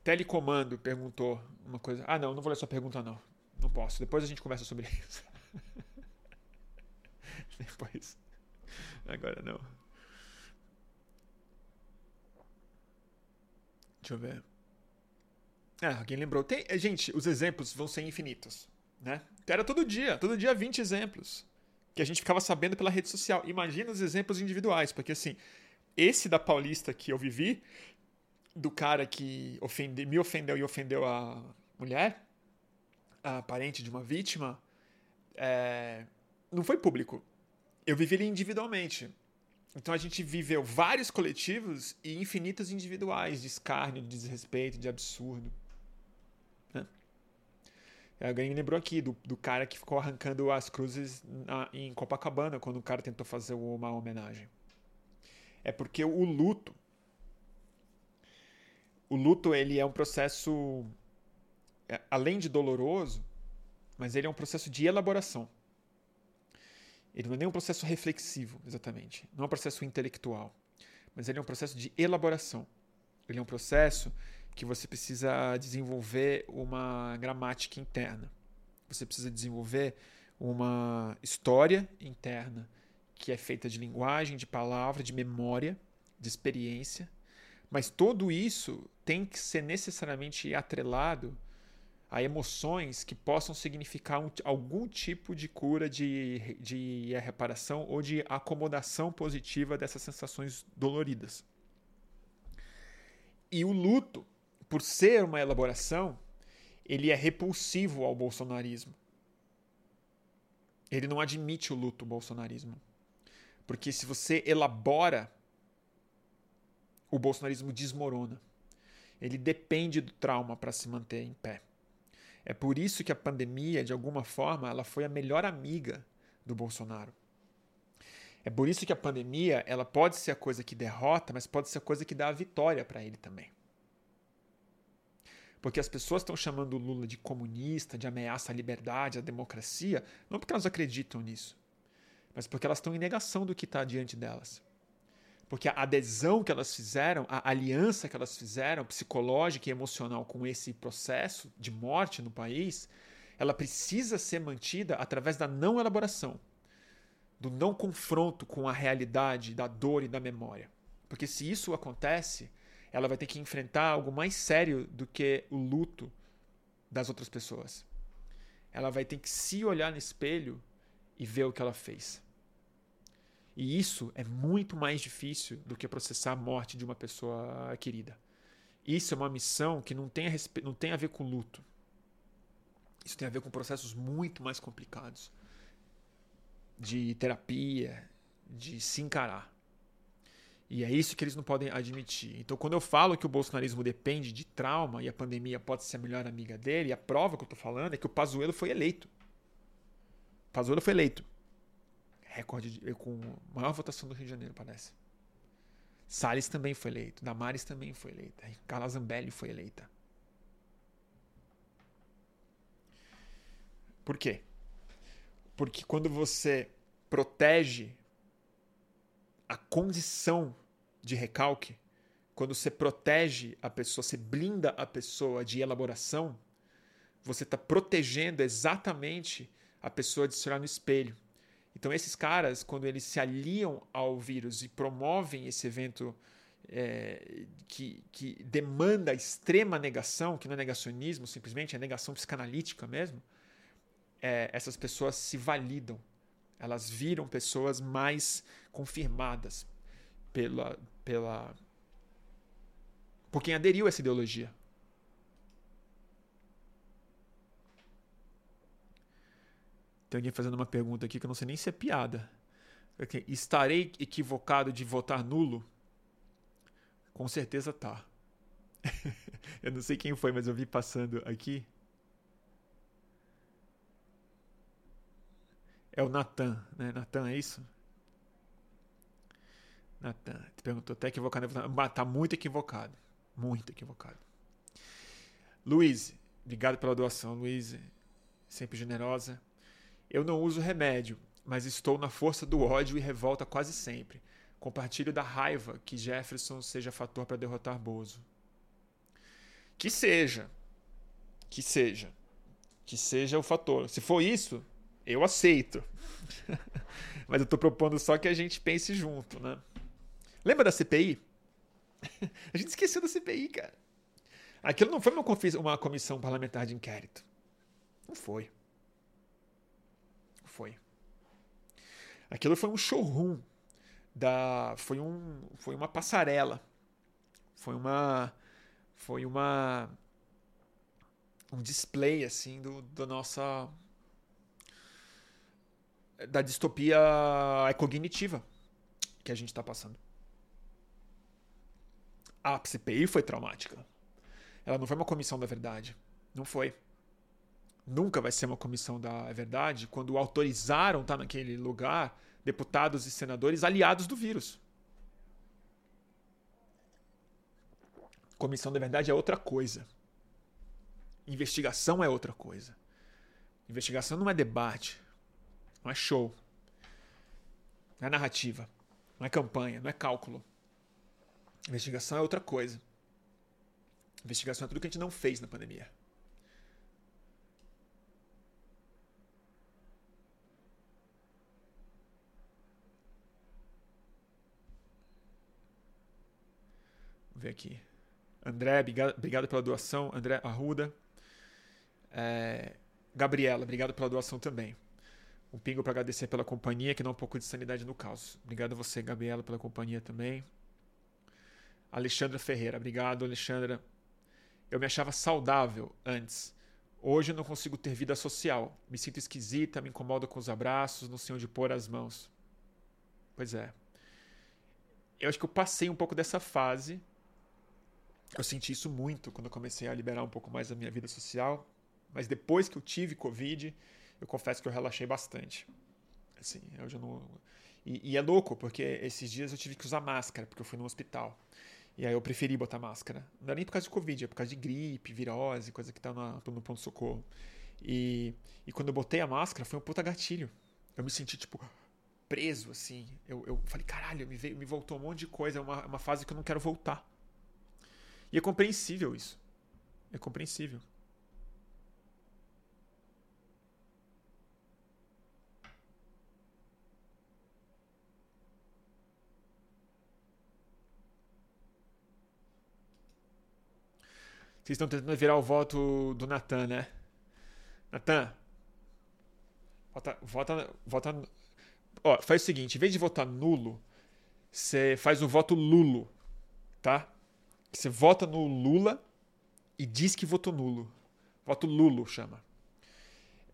A: Telecomando perguntou uma coisa. Ah, não, não vou ler sua pergunta, não. Não posso. Depois a gente conversa sobre isso. Depois. Agora não. Deixa eu ver. Ah, alguém lembrou. Tem, gente, os exemplos vão ser infinitos, né? Era todo dia, todo dia 20 exemplos que a gente ficava sabendo pela rede social. Imagina os exemplos individuais, porque assim, esse da Paulista que eu vivi, do cara que ofende, me ofendeu e ofendeu a mulher, a parente de uma vítima, é, não foi público. Eu vivi ele individualmente. Então a gente viveu vários coletivos e infinitos individuais de escárnio, de desrespeito, de absurdo. Né? Alguém lembrou aqui do, do cara que ficou arrancando as cruzes na, em Copacabana quando o cara tentou fazer uma homenagem. É porque o luto o luto ele é um processo é, além de doloroso, mas ele é um processo de elaboração. Ele não é nem um processo reflexivo, exatamente. Não é um processo intelectual, mas ele é um processo de elaboração. Ele é um processo que você precisa desenvolver uma gramática interna. Você precisa desenvolver uma história interna que é feita de linguagem, de palavra, de memória, de experiência mas tudo isso tem que ser necessariamente atrelado a emoções que possam significar um, algum tipo de cura, de, de reparação ou de acomodação positiva dessas sensações doloridas. E o luto, por ser uma elaboração, ele é repulsivo ao bolsonarismo. Ele não admite o luto, o bolsonarismo. Porque se você elabora o bolsonarismo desmorona. Ele depende do trauma para se manter em pé. É por isso que a pandemia, de alguma forma, ela foi a melhor amiga do Bolsonaro. É por isso que a pandemia, ela pode ser a coisa que derrota, mas pode ser a coisa que dá a vitória para ele também. Porque as pessoas estão chamando o Lula de comunista, de ameaça à liberdade, à democracia, não porque elas acreditam nisso, mas porque elas estão em negação do que está diante delas. Porque a adesão que elas fizeram, a aliança que elas fizeram, psicológica e emocional com esse processo de morte no país, ela precisa ser mantida através da não elaboração, do não confronto com a realidade da dor e da memória. Porque se isso acontece, ela vai ter que enfrentar algo mais sério do que o luto das outras pessoas. Ela vai ter que se olhar no espelho e ver o que ela fez. E isso é muito mais difícil do que processar a morte de uma pessoa querida. Isso é uma missão que não tem a, não tem a ver com luto. Isso tem a ver com processos muito mais complicados de terapia, de se encarar. E é isso que eles não podem admitir. Então, quando eu falo que o bolsonarismo depende de trauma e a pandemia pode ser a melhor amiga dele, a prova que eu estou falando é que o Pazuello foi eleito. O Pazuello foi eleito. Recorde de, com maior votação do Rio de Janeiro, parece. Salles também foi eleito, Damares também foi eleita, Carla Zambelli foi eleita. Por quê? Porque quando você protege a condição de recalque, quando você protege a pessoa, você blinda a pessoa de elaboração, você está protegendo exatamente a pessoa de se olhar no espelho. Então, esses caras, quando eles se aliam ao vírus e promovem esse evento é, que, que demanda extrema negação, que não é negacionismo simplesmente, é negação psicanalítica mesmo, é, essas pessoas se validam. Elas viram pessoas mais confirmadas pela, pela por quem aderiu a essa ideologia. Tem alguém fazendo uma pergunta aqui que eu não sei nem se é piada. Estarei equivocado de votar nulo? Com certeza tá. eu não sei quem foi, mas eu vi passando aqui. É o Natan, né? Natan, é isso? Natan, te perguntou, tá equivocado? Tá muito equivocado. Muito equivocado. Luiz, obrigado pela doação, Luiz. Sempre generosa. Eu não uso remédio, mas estou na força do ódio e revolta quase sempre. Compartilho da raiva que Jefferson seja fator para derrotar Bozo. Que seja. Que seja. Que seja o fator. Se for isso, eu aceito. mas eu estou propondo só que a gente pense junto, né? Lembra da CPI? a gente esqueceu da CPI, cara. Aquilo não foi uma, uma comissão parlamentar de inquérito. Não foi. Foi. Aquilo foi um showroom da foi um foi uma passarela. Foi uma foi uma um display assim do da nossa da distopia cognitiva que a gente está passando. A CPI foi traumática. Ela não foi uma comissão da verdade. Não foi nunca vai ser uma comissão da verdade quando autorizaram estar tá naquele lugar deputados e senadores aliados do vírus. Comissão da verdade é outra coisa. Investigação é outra coisa. Investigação não é debate, não é show, não é narrativa, não é campanha, não é cálculo. Investigação é outra coisa. Investigação é tudo que a gente não fez na pandemia. Vamos ver aqui. André, obrigado pela doação. André Arruda. É, Gabriela, obrigado pela doação também. Um pingo para agradecer pela companhia, que dá um pouco de sanidade no caos. Obrigado a você, Gabriela, pela companhia também. Alexandra Ferreira, obrigado, Alexandra. Eu me achava saudável antes. Hoje eu não consigo ter vida social. Me sinto esquisita, me incomodo com os abraços, não sei onde pôr as mãos. Pois é. Eu acho que eu passei um pouco dessa fase eu senti isso muito quando eu comecei a liberar um pouco mais a minha vida social, mas depois que eu tive Covid, eu confesso que eu relaxei bastante. Assim, eu já não. E, e, é louco, porque esses dias eu tive que usar máscara, porque eu fui no hospital. E aí eu preferi botar máscara. Não é nem por causa de Covid, é por causa de gripe, virose, coisa que tá no, ponto-socorro. E, e quando eu botei a máscara, foi um puta gatilho. Eu me senti, tipo, preso, assim. Eu, eu falei, caralho, me, veio, me voltou um monte de coisa. É uma, uma fase que eu não quero voltar. E é compreensível isso. É compreensível. Vocês estão tentando virar o voto do Natan, né? Natan, vota, vota, vota. Ó, faz o seguinte: em vez de votar nulo, você faz o voto lulo, tá? Você vota no Lula e diz que votou nulo. Voto Lulo chama.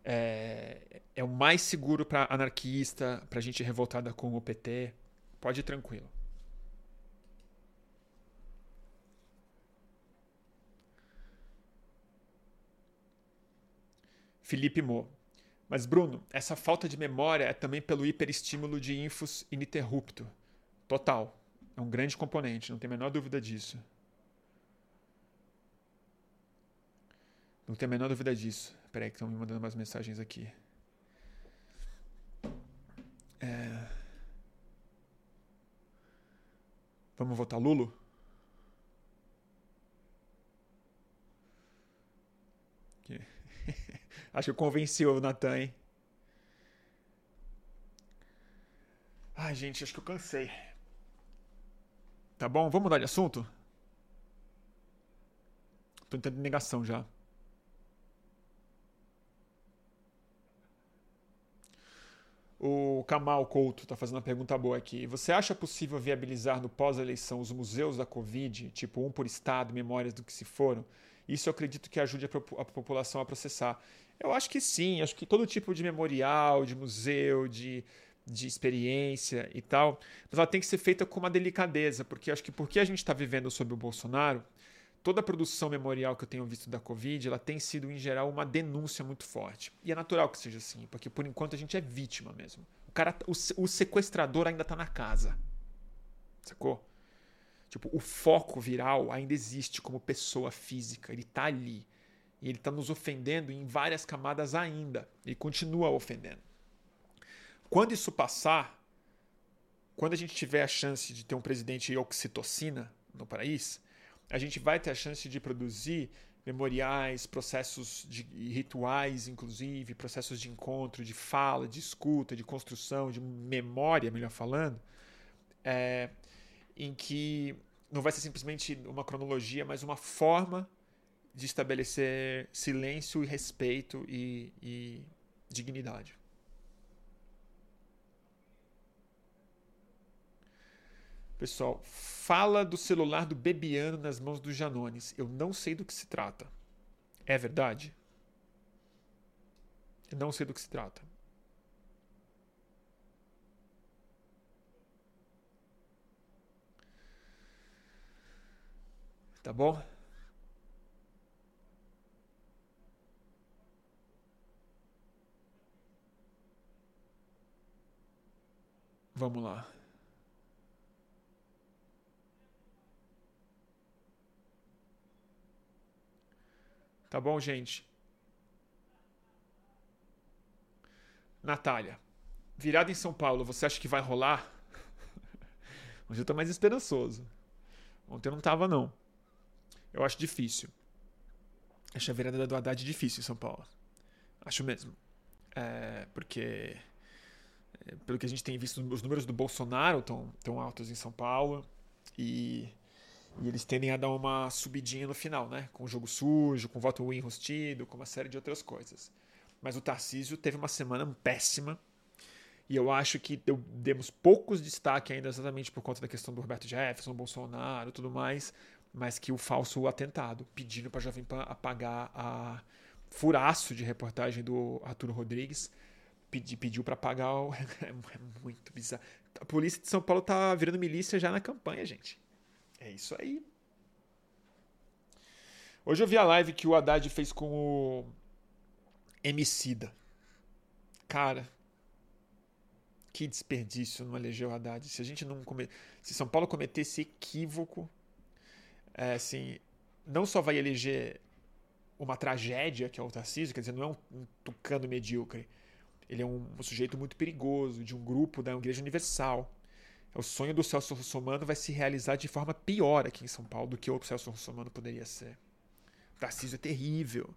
A: É, é o mais seguro para anarquista, para gente revoltada com o PT. Pode ir tranquilo. Felipe Mo. Mas, Bruno, essa falta de memória é também pelo hiperestímulo de infos ininterrupto. Total. É um grande componente, não tem a menor dúvida disso. Não tenho a menor dúvida disso. Peraí que estão me mandando umas mensagens aqui. É... Vamos votar Lulo? Acho que eu convenci o Natan, hein? Ai, gente, acho que eu cansei. Tá bom? Vamos mudar de assunto? Tô entrando em negação já. O Kamal Couto está fazendo uma pergunta boa aqui. Você acha possível viabilizar no pós-eleição os museus da Covid, tipo um por estado, memórias do que se foram? Isso eu acredito que ajude a, a população a processar. Eu acho que sim, acho que todo tipo de memorial, de museu, de, de experiência e tal, mas ela tem que ser feita com uma delicadeza, porque acho que porque a gente está vivendo sob o Bolsonaro, toda a produção memorial que eu tenho visto da Covid, ela tem sido, em geral, uma denúncia muito forte. E é natural que seja assim, porque por enquanto a gente é vítima mesmo. O, cara, o, o sequestrador ainda está na casa. Sacou? Tipo, o foco viral ainda existe como pessoa física, ele está ali. E ele está nos ofendendo em várias camadas ainda. E continua ofendendo. Quando isso passar, quando a gente tiver a chance de ter um presidente oxitocina no país, a gente vai ter a chance de produzir memoriais, processos de rituais, inclusive, processos de encontro, de fala, de escuta, de construção, de memória, melhor falando, é, em que não vai ser simplesmente uma cronologia, mas uma forma de estabelecer silêncio e respeito e, e dignidade. Pessoal, fala do celular do Bebiano nas mãos dos Janones. Eu não sei do que se trata. É verdade? Eu não sei do que se trata. Tá bom? Vamos lá. Tá bom, gente? Natália, virada em São Paulo, você acha que vai rolar? Hoje eu tô mais esperançoso. Ontem eu não tava, não. Eu acho difícil. Acho a virada do Haddad difícil em São Paulo. Acho mesmo. É, porque, é, pelo que a gente tem visto, os números do Bolsonaro estão tão altos em São Paulo. E e eles tendem a dar uma subidinha no final, né? Com o jogo sujo, com voto enrostido, com uma série de outras coisas. Mas o Tarcísio teve uma semana péssima. E eu acho que deu, demos poucos destaque ainda exatamente por conta da questão do Roberto Jefferson, Bolsonaro tudo mais. Mas que o falso atentado, pedindo para a Jovem Pan apagar a furaço de reportagem do Arturo Rodrigues. Pedi, pediu para apagar o... é muito bizarro. A polícia de São Paulo tá virando milícia já na campanha, gente. É isso aí. Hoje eu vi a live que o Haddad fez com o Emicida. Cara, que desperdício não eleger o Haddad. Se a gente não come... se São Paulo cometer esse equívoco, é, assim, não só vai eleger uma tragédia que é o Tarcísio, quer dizer, não é um, tucano medíocre. Ele é um, um, sujeito muito perigoso, de um grupo da Igreja Universal o sonho do Celso Russomano vai se realizar de forma pior aqui em São Paulo do que o Celso Russomano poderia ser. O Tarcísio é terrível.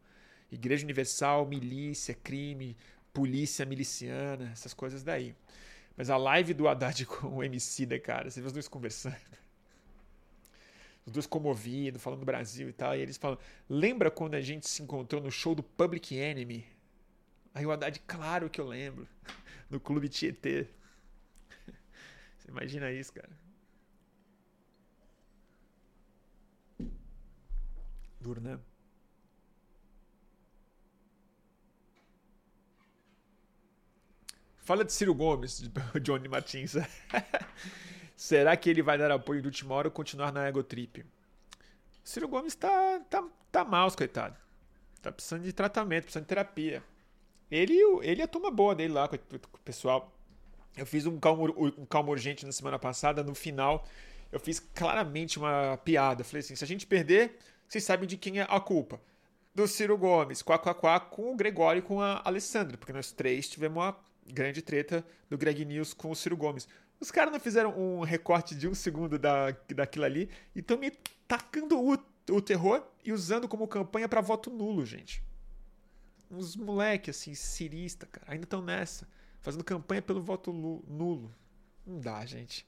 A: Igreja Universal, milícia, crime, polícia miliciana, essas coisas daí. Mas a live do Haddad com o MC, né, cara? Você vê os dois conversando. Os dois comovidos, falando do Brasil e tal. E eles falam: Lembra quando a gente se encontrou no show do Public Enemy? Aí o Haddad, claro que eu lembro. No Clube Tietê. Imagina isso, cara. Duro, né? Fala de Ciro Gomes, de Johnny Martins. Será que ele vai dar apoio de última hora ou continuar na Ego Trip? Ciro Gomes tá, tá, tá mal, coitado. Tá precisando de tratamento, precisando de terapia. Ele, ele e a turma boa dele lá com o pessoal. Eu fiz um calmo, um calmo urgente na semana passada, no final eu fiz claramente uma piada. Falei assim: se a gente perder, vocês sabem de quem é a culpa. Do Ciro Gomes, quá, quá, quá, com o Gregório e com a Alessandra, porque nós três tivemos uma grande treta do Greg News com o Ciro Gomes. Os caras não fizeram um recorte de um segundo da, daquilo ali e estão me tacando o, o terror e usando como campanha para voto nulo, gente. Uns moleque assim, cirista, cara, ainda estão nessa, fazendo campanha pelo voto nulo. Não dá, gente.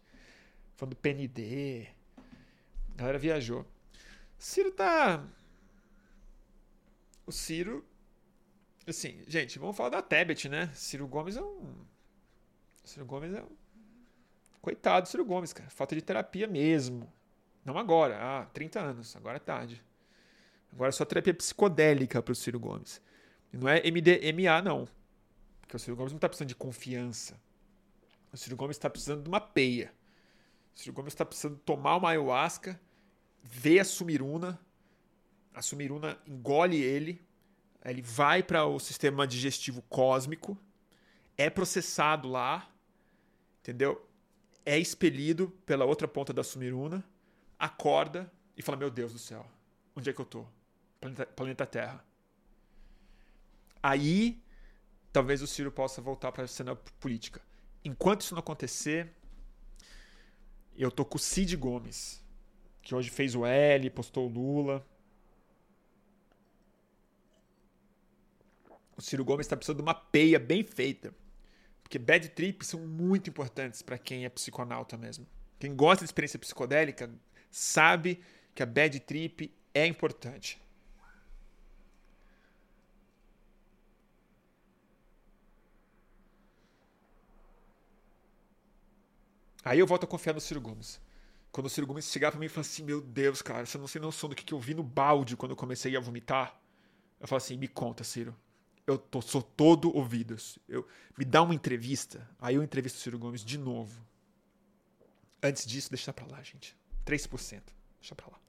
A: Falando do PND. A galera viajou. Ciro tá. O Ciro. Assim, gente, vamos falar da Tebet, né? Ciro Gomes é um. Ciro Gomes é um. Coitado do Ciro Gomes, cara. Falta de terapia mesmo. Não agora, há 30 anos. Agora é tarde. Agora é só terapia psicodélica pro Ciro Gomes. Não é MDMA, não. Porque o Ciro Gomes não tá precisando de confiança. O Ciro Gomes está precisando de uma peia. O Ciro Gomes está precisando tomar uma ayahuasca, ver a sumiruna, a sumiruna engole ele, ele vai para o sistema digestivo cósmico, é processado lá, entendeu? É expelido pela outra ponta da sumiruna, acorda e fala: Meu Deus do céu, onde é que eu tô? Planeta, planeta Terra. Aí, talvez o Ciro possa voltar para a cena política. Enquanto isso não acontecer, eu tô com o Cid Gomes, que hoje fez o L, postou o Lula. O Ciro Gomes está precisando de uma peia bem feita. Porque bad trips são muito importantes para quem é psiconauta mesmo. Quem gosta de experiência psicodélica sabe que a bad trip é importante. Aí eu volto a confiar no Ciro Gomes. Quando o Ciro Gomes chegar pra mim e falar assim: Meu Deus, cara, você não tem noção do que, que eu vi no balde quando eu comecei a vomitar. Eu falo assim: Me conta, Ciro. Eu tô, sou todo ouvidos. Eu, me dá uma entrevista. Aí eu entrevisto o Ciro Gomes de novo. Antes disso, deixa pra lá, gente. 3%. Deixa pra lá.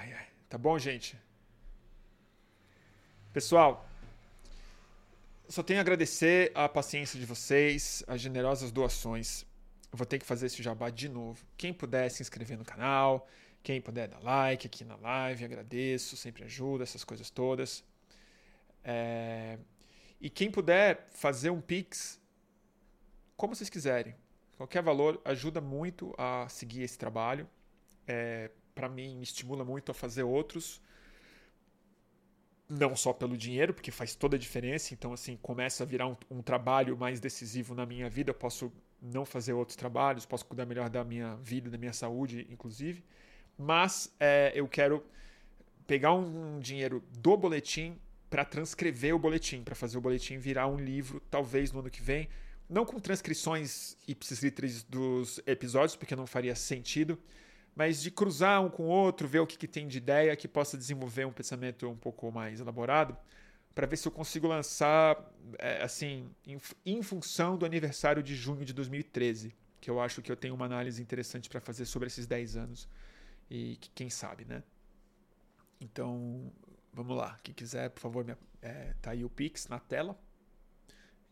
A: Ai, ai. Tá bom, gente? Pessoal, só tenho a agradecer a paciência de vocês, as generosas doações. Eu vou ter que fazer esse jabá de novo. Quem puder se inscrever no canal, quem puder dar like aqui na live, agradeço, sempre ajuda, essas coisas todas. É... E quem puder fazer um Pix, como vocês quiserem. Qualquer valor ajuda muito a seguir esse trabalho. É, para mim me estimula muito a fazer outros. Não só pelo dinheiro, porque faz toda a diferença, então assim, começa a virar um, um, trabalho mais decisivo na minha vida, eu posso não fazer outros trabalhos, posso cuidar melhor da minha vida, da minha saúde, inclusive, mas é, eu quero pegar um, dinheiro do boletim para transcrever o boletim, para fazer o boletim virar um livro, talvez no ano que vem, não com transcrições ipsis dos episódios, porque não faria sentido, mas de cruzar um com o outro, ver o que, que tem de ideia que possa desenvolver um pensamento um pouco mais elaborado, para ver se eu consigo lançar, é, assim, em, em, função do aniversário de junho de 2013, que eu acho que eu tenho uma análise interessante para fazer sobre esses 10 anos e que, quem sabe, né? Então, vamos lá. Quem quiser, por favor, me, é, tá aí o Pix na tela.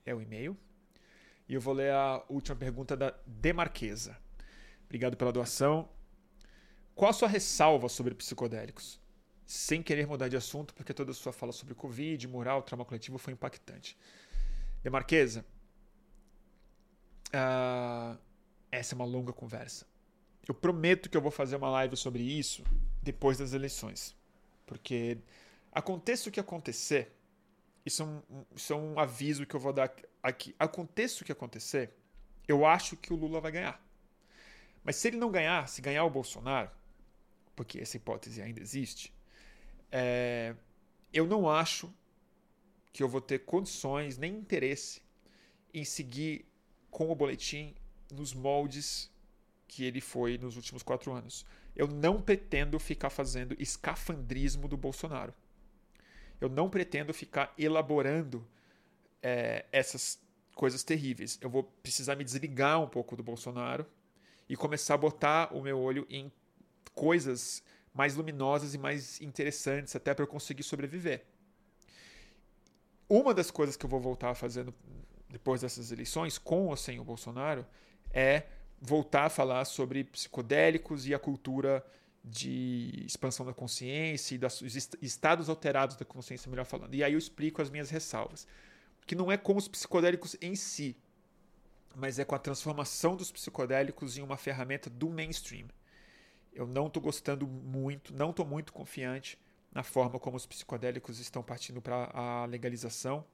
A: É o e-mail. E eu vou ler a última pergunta da Demarquesa. Obrigado pela doação. Qual a sua ressalva sobre psicodélicos? Sem querer mudar de assunto, porque toda a sua fala sobre Covid, moral, trauma coletivo foi impactante. Demarquesa, uh, essa é uma longa conversa. Eu prometo que eu vou fazer uma live sobre isso depois das eleições. Porque aconteça o que acontecer, isso é, um, isso é um aviso que eu vou dar aqui. Aconteça o que acontecer, eu acho que o Lula vai ganhar. Mas se ele não ganhar, se ganhar o Bolsonaro, porque essa hipótese ainda existe, é, eu não acho que eu vou ter condições nem interesse em seguir com o boletim nos moldes que ele foi nos últimos quatro anos. Eu não pretendo ficar fazendo escafandrismo do Bolsonaro. eu não pretendo ficar elaborando é, essas coisas terríveis. Eu vou precisar me desligar um pouco do Bolsonaro e começar a botar o meu olho em coisas mais luminosas e mais interessantes, até para eu conseguir sobreviver. Uma das coisas que eu vou voltar a fazer depois dessas eleições, com ou sem o Bolsonaro, é voltar a falar sobre psicodélicos e a cultura de expansão da consciência e dos estados alterados da consciência, melhor falando. E aí eu explico as minhas ressalvas. Que não é com os psicodélicos em si, mas é com a transformação dos psicodélicos em uma ferramenta do mainstream. Eu não estou gostando muito, não estou muito confiante na forma como os psicodélicos estão partindo para a legalização,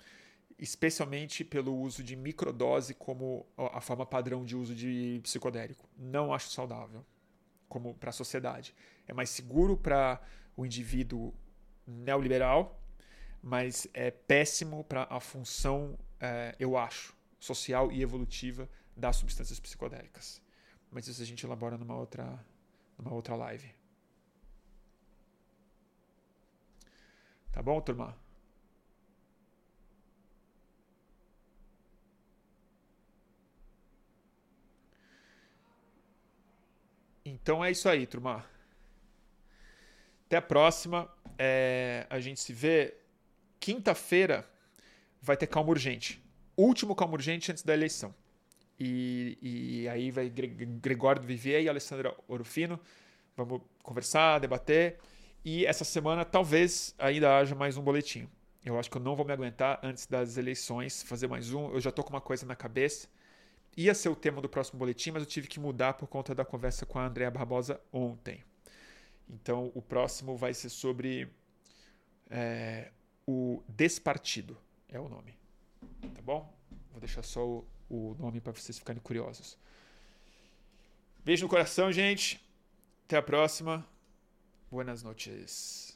A: especialmente pelo uso de microdose como a forma padrão de uso de psicodélico. Não acho saudável como para a sociedade. É mais seguro para o indivíduo neoliberal, mas é péssimo para a função, é, eu acho, social e evolutiva das substâncias psicodélicas. Mas isso a gente elabora numa outra, numa outra live. Tá bom, turma? Então é isso aí, turma. Até a próxima. É, a gente se vê quinta-feira. Vai ter calma urgente. Último calma urgente antes da eleição. E, e aí vai Gregório Vivier e Alessandra Orofino. Vamos conversar, debater. E essa semana talvez ainda haja mais um boletim. Eu acho que eu não vou me aguentar antes das eleições fazer mais um. Eu já estou com uma coisa na cabeça ia ser o tema do próximo boletim, mas eu tive que mudar por conta da conversa com a Andrea Barbosa ontem. Então, o próximo vai ser sobre é, o Despartido, é o nome. Tá bom? Vou deixar só o, o nome para vocês ficarem curiosos. Beijo no coração, gente. Até a próxima. Buenas noches.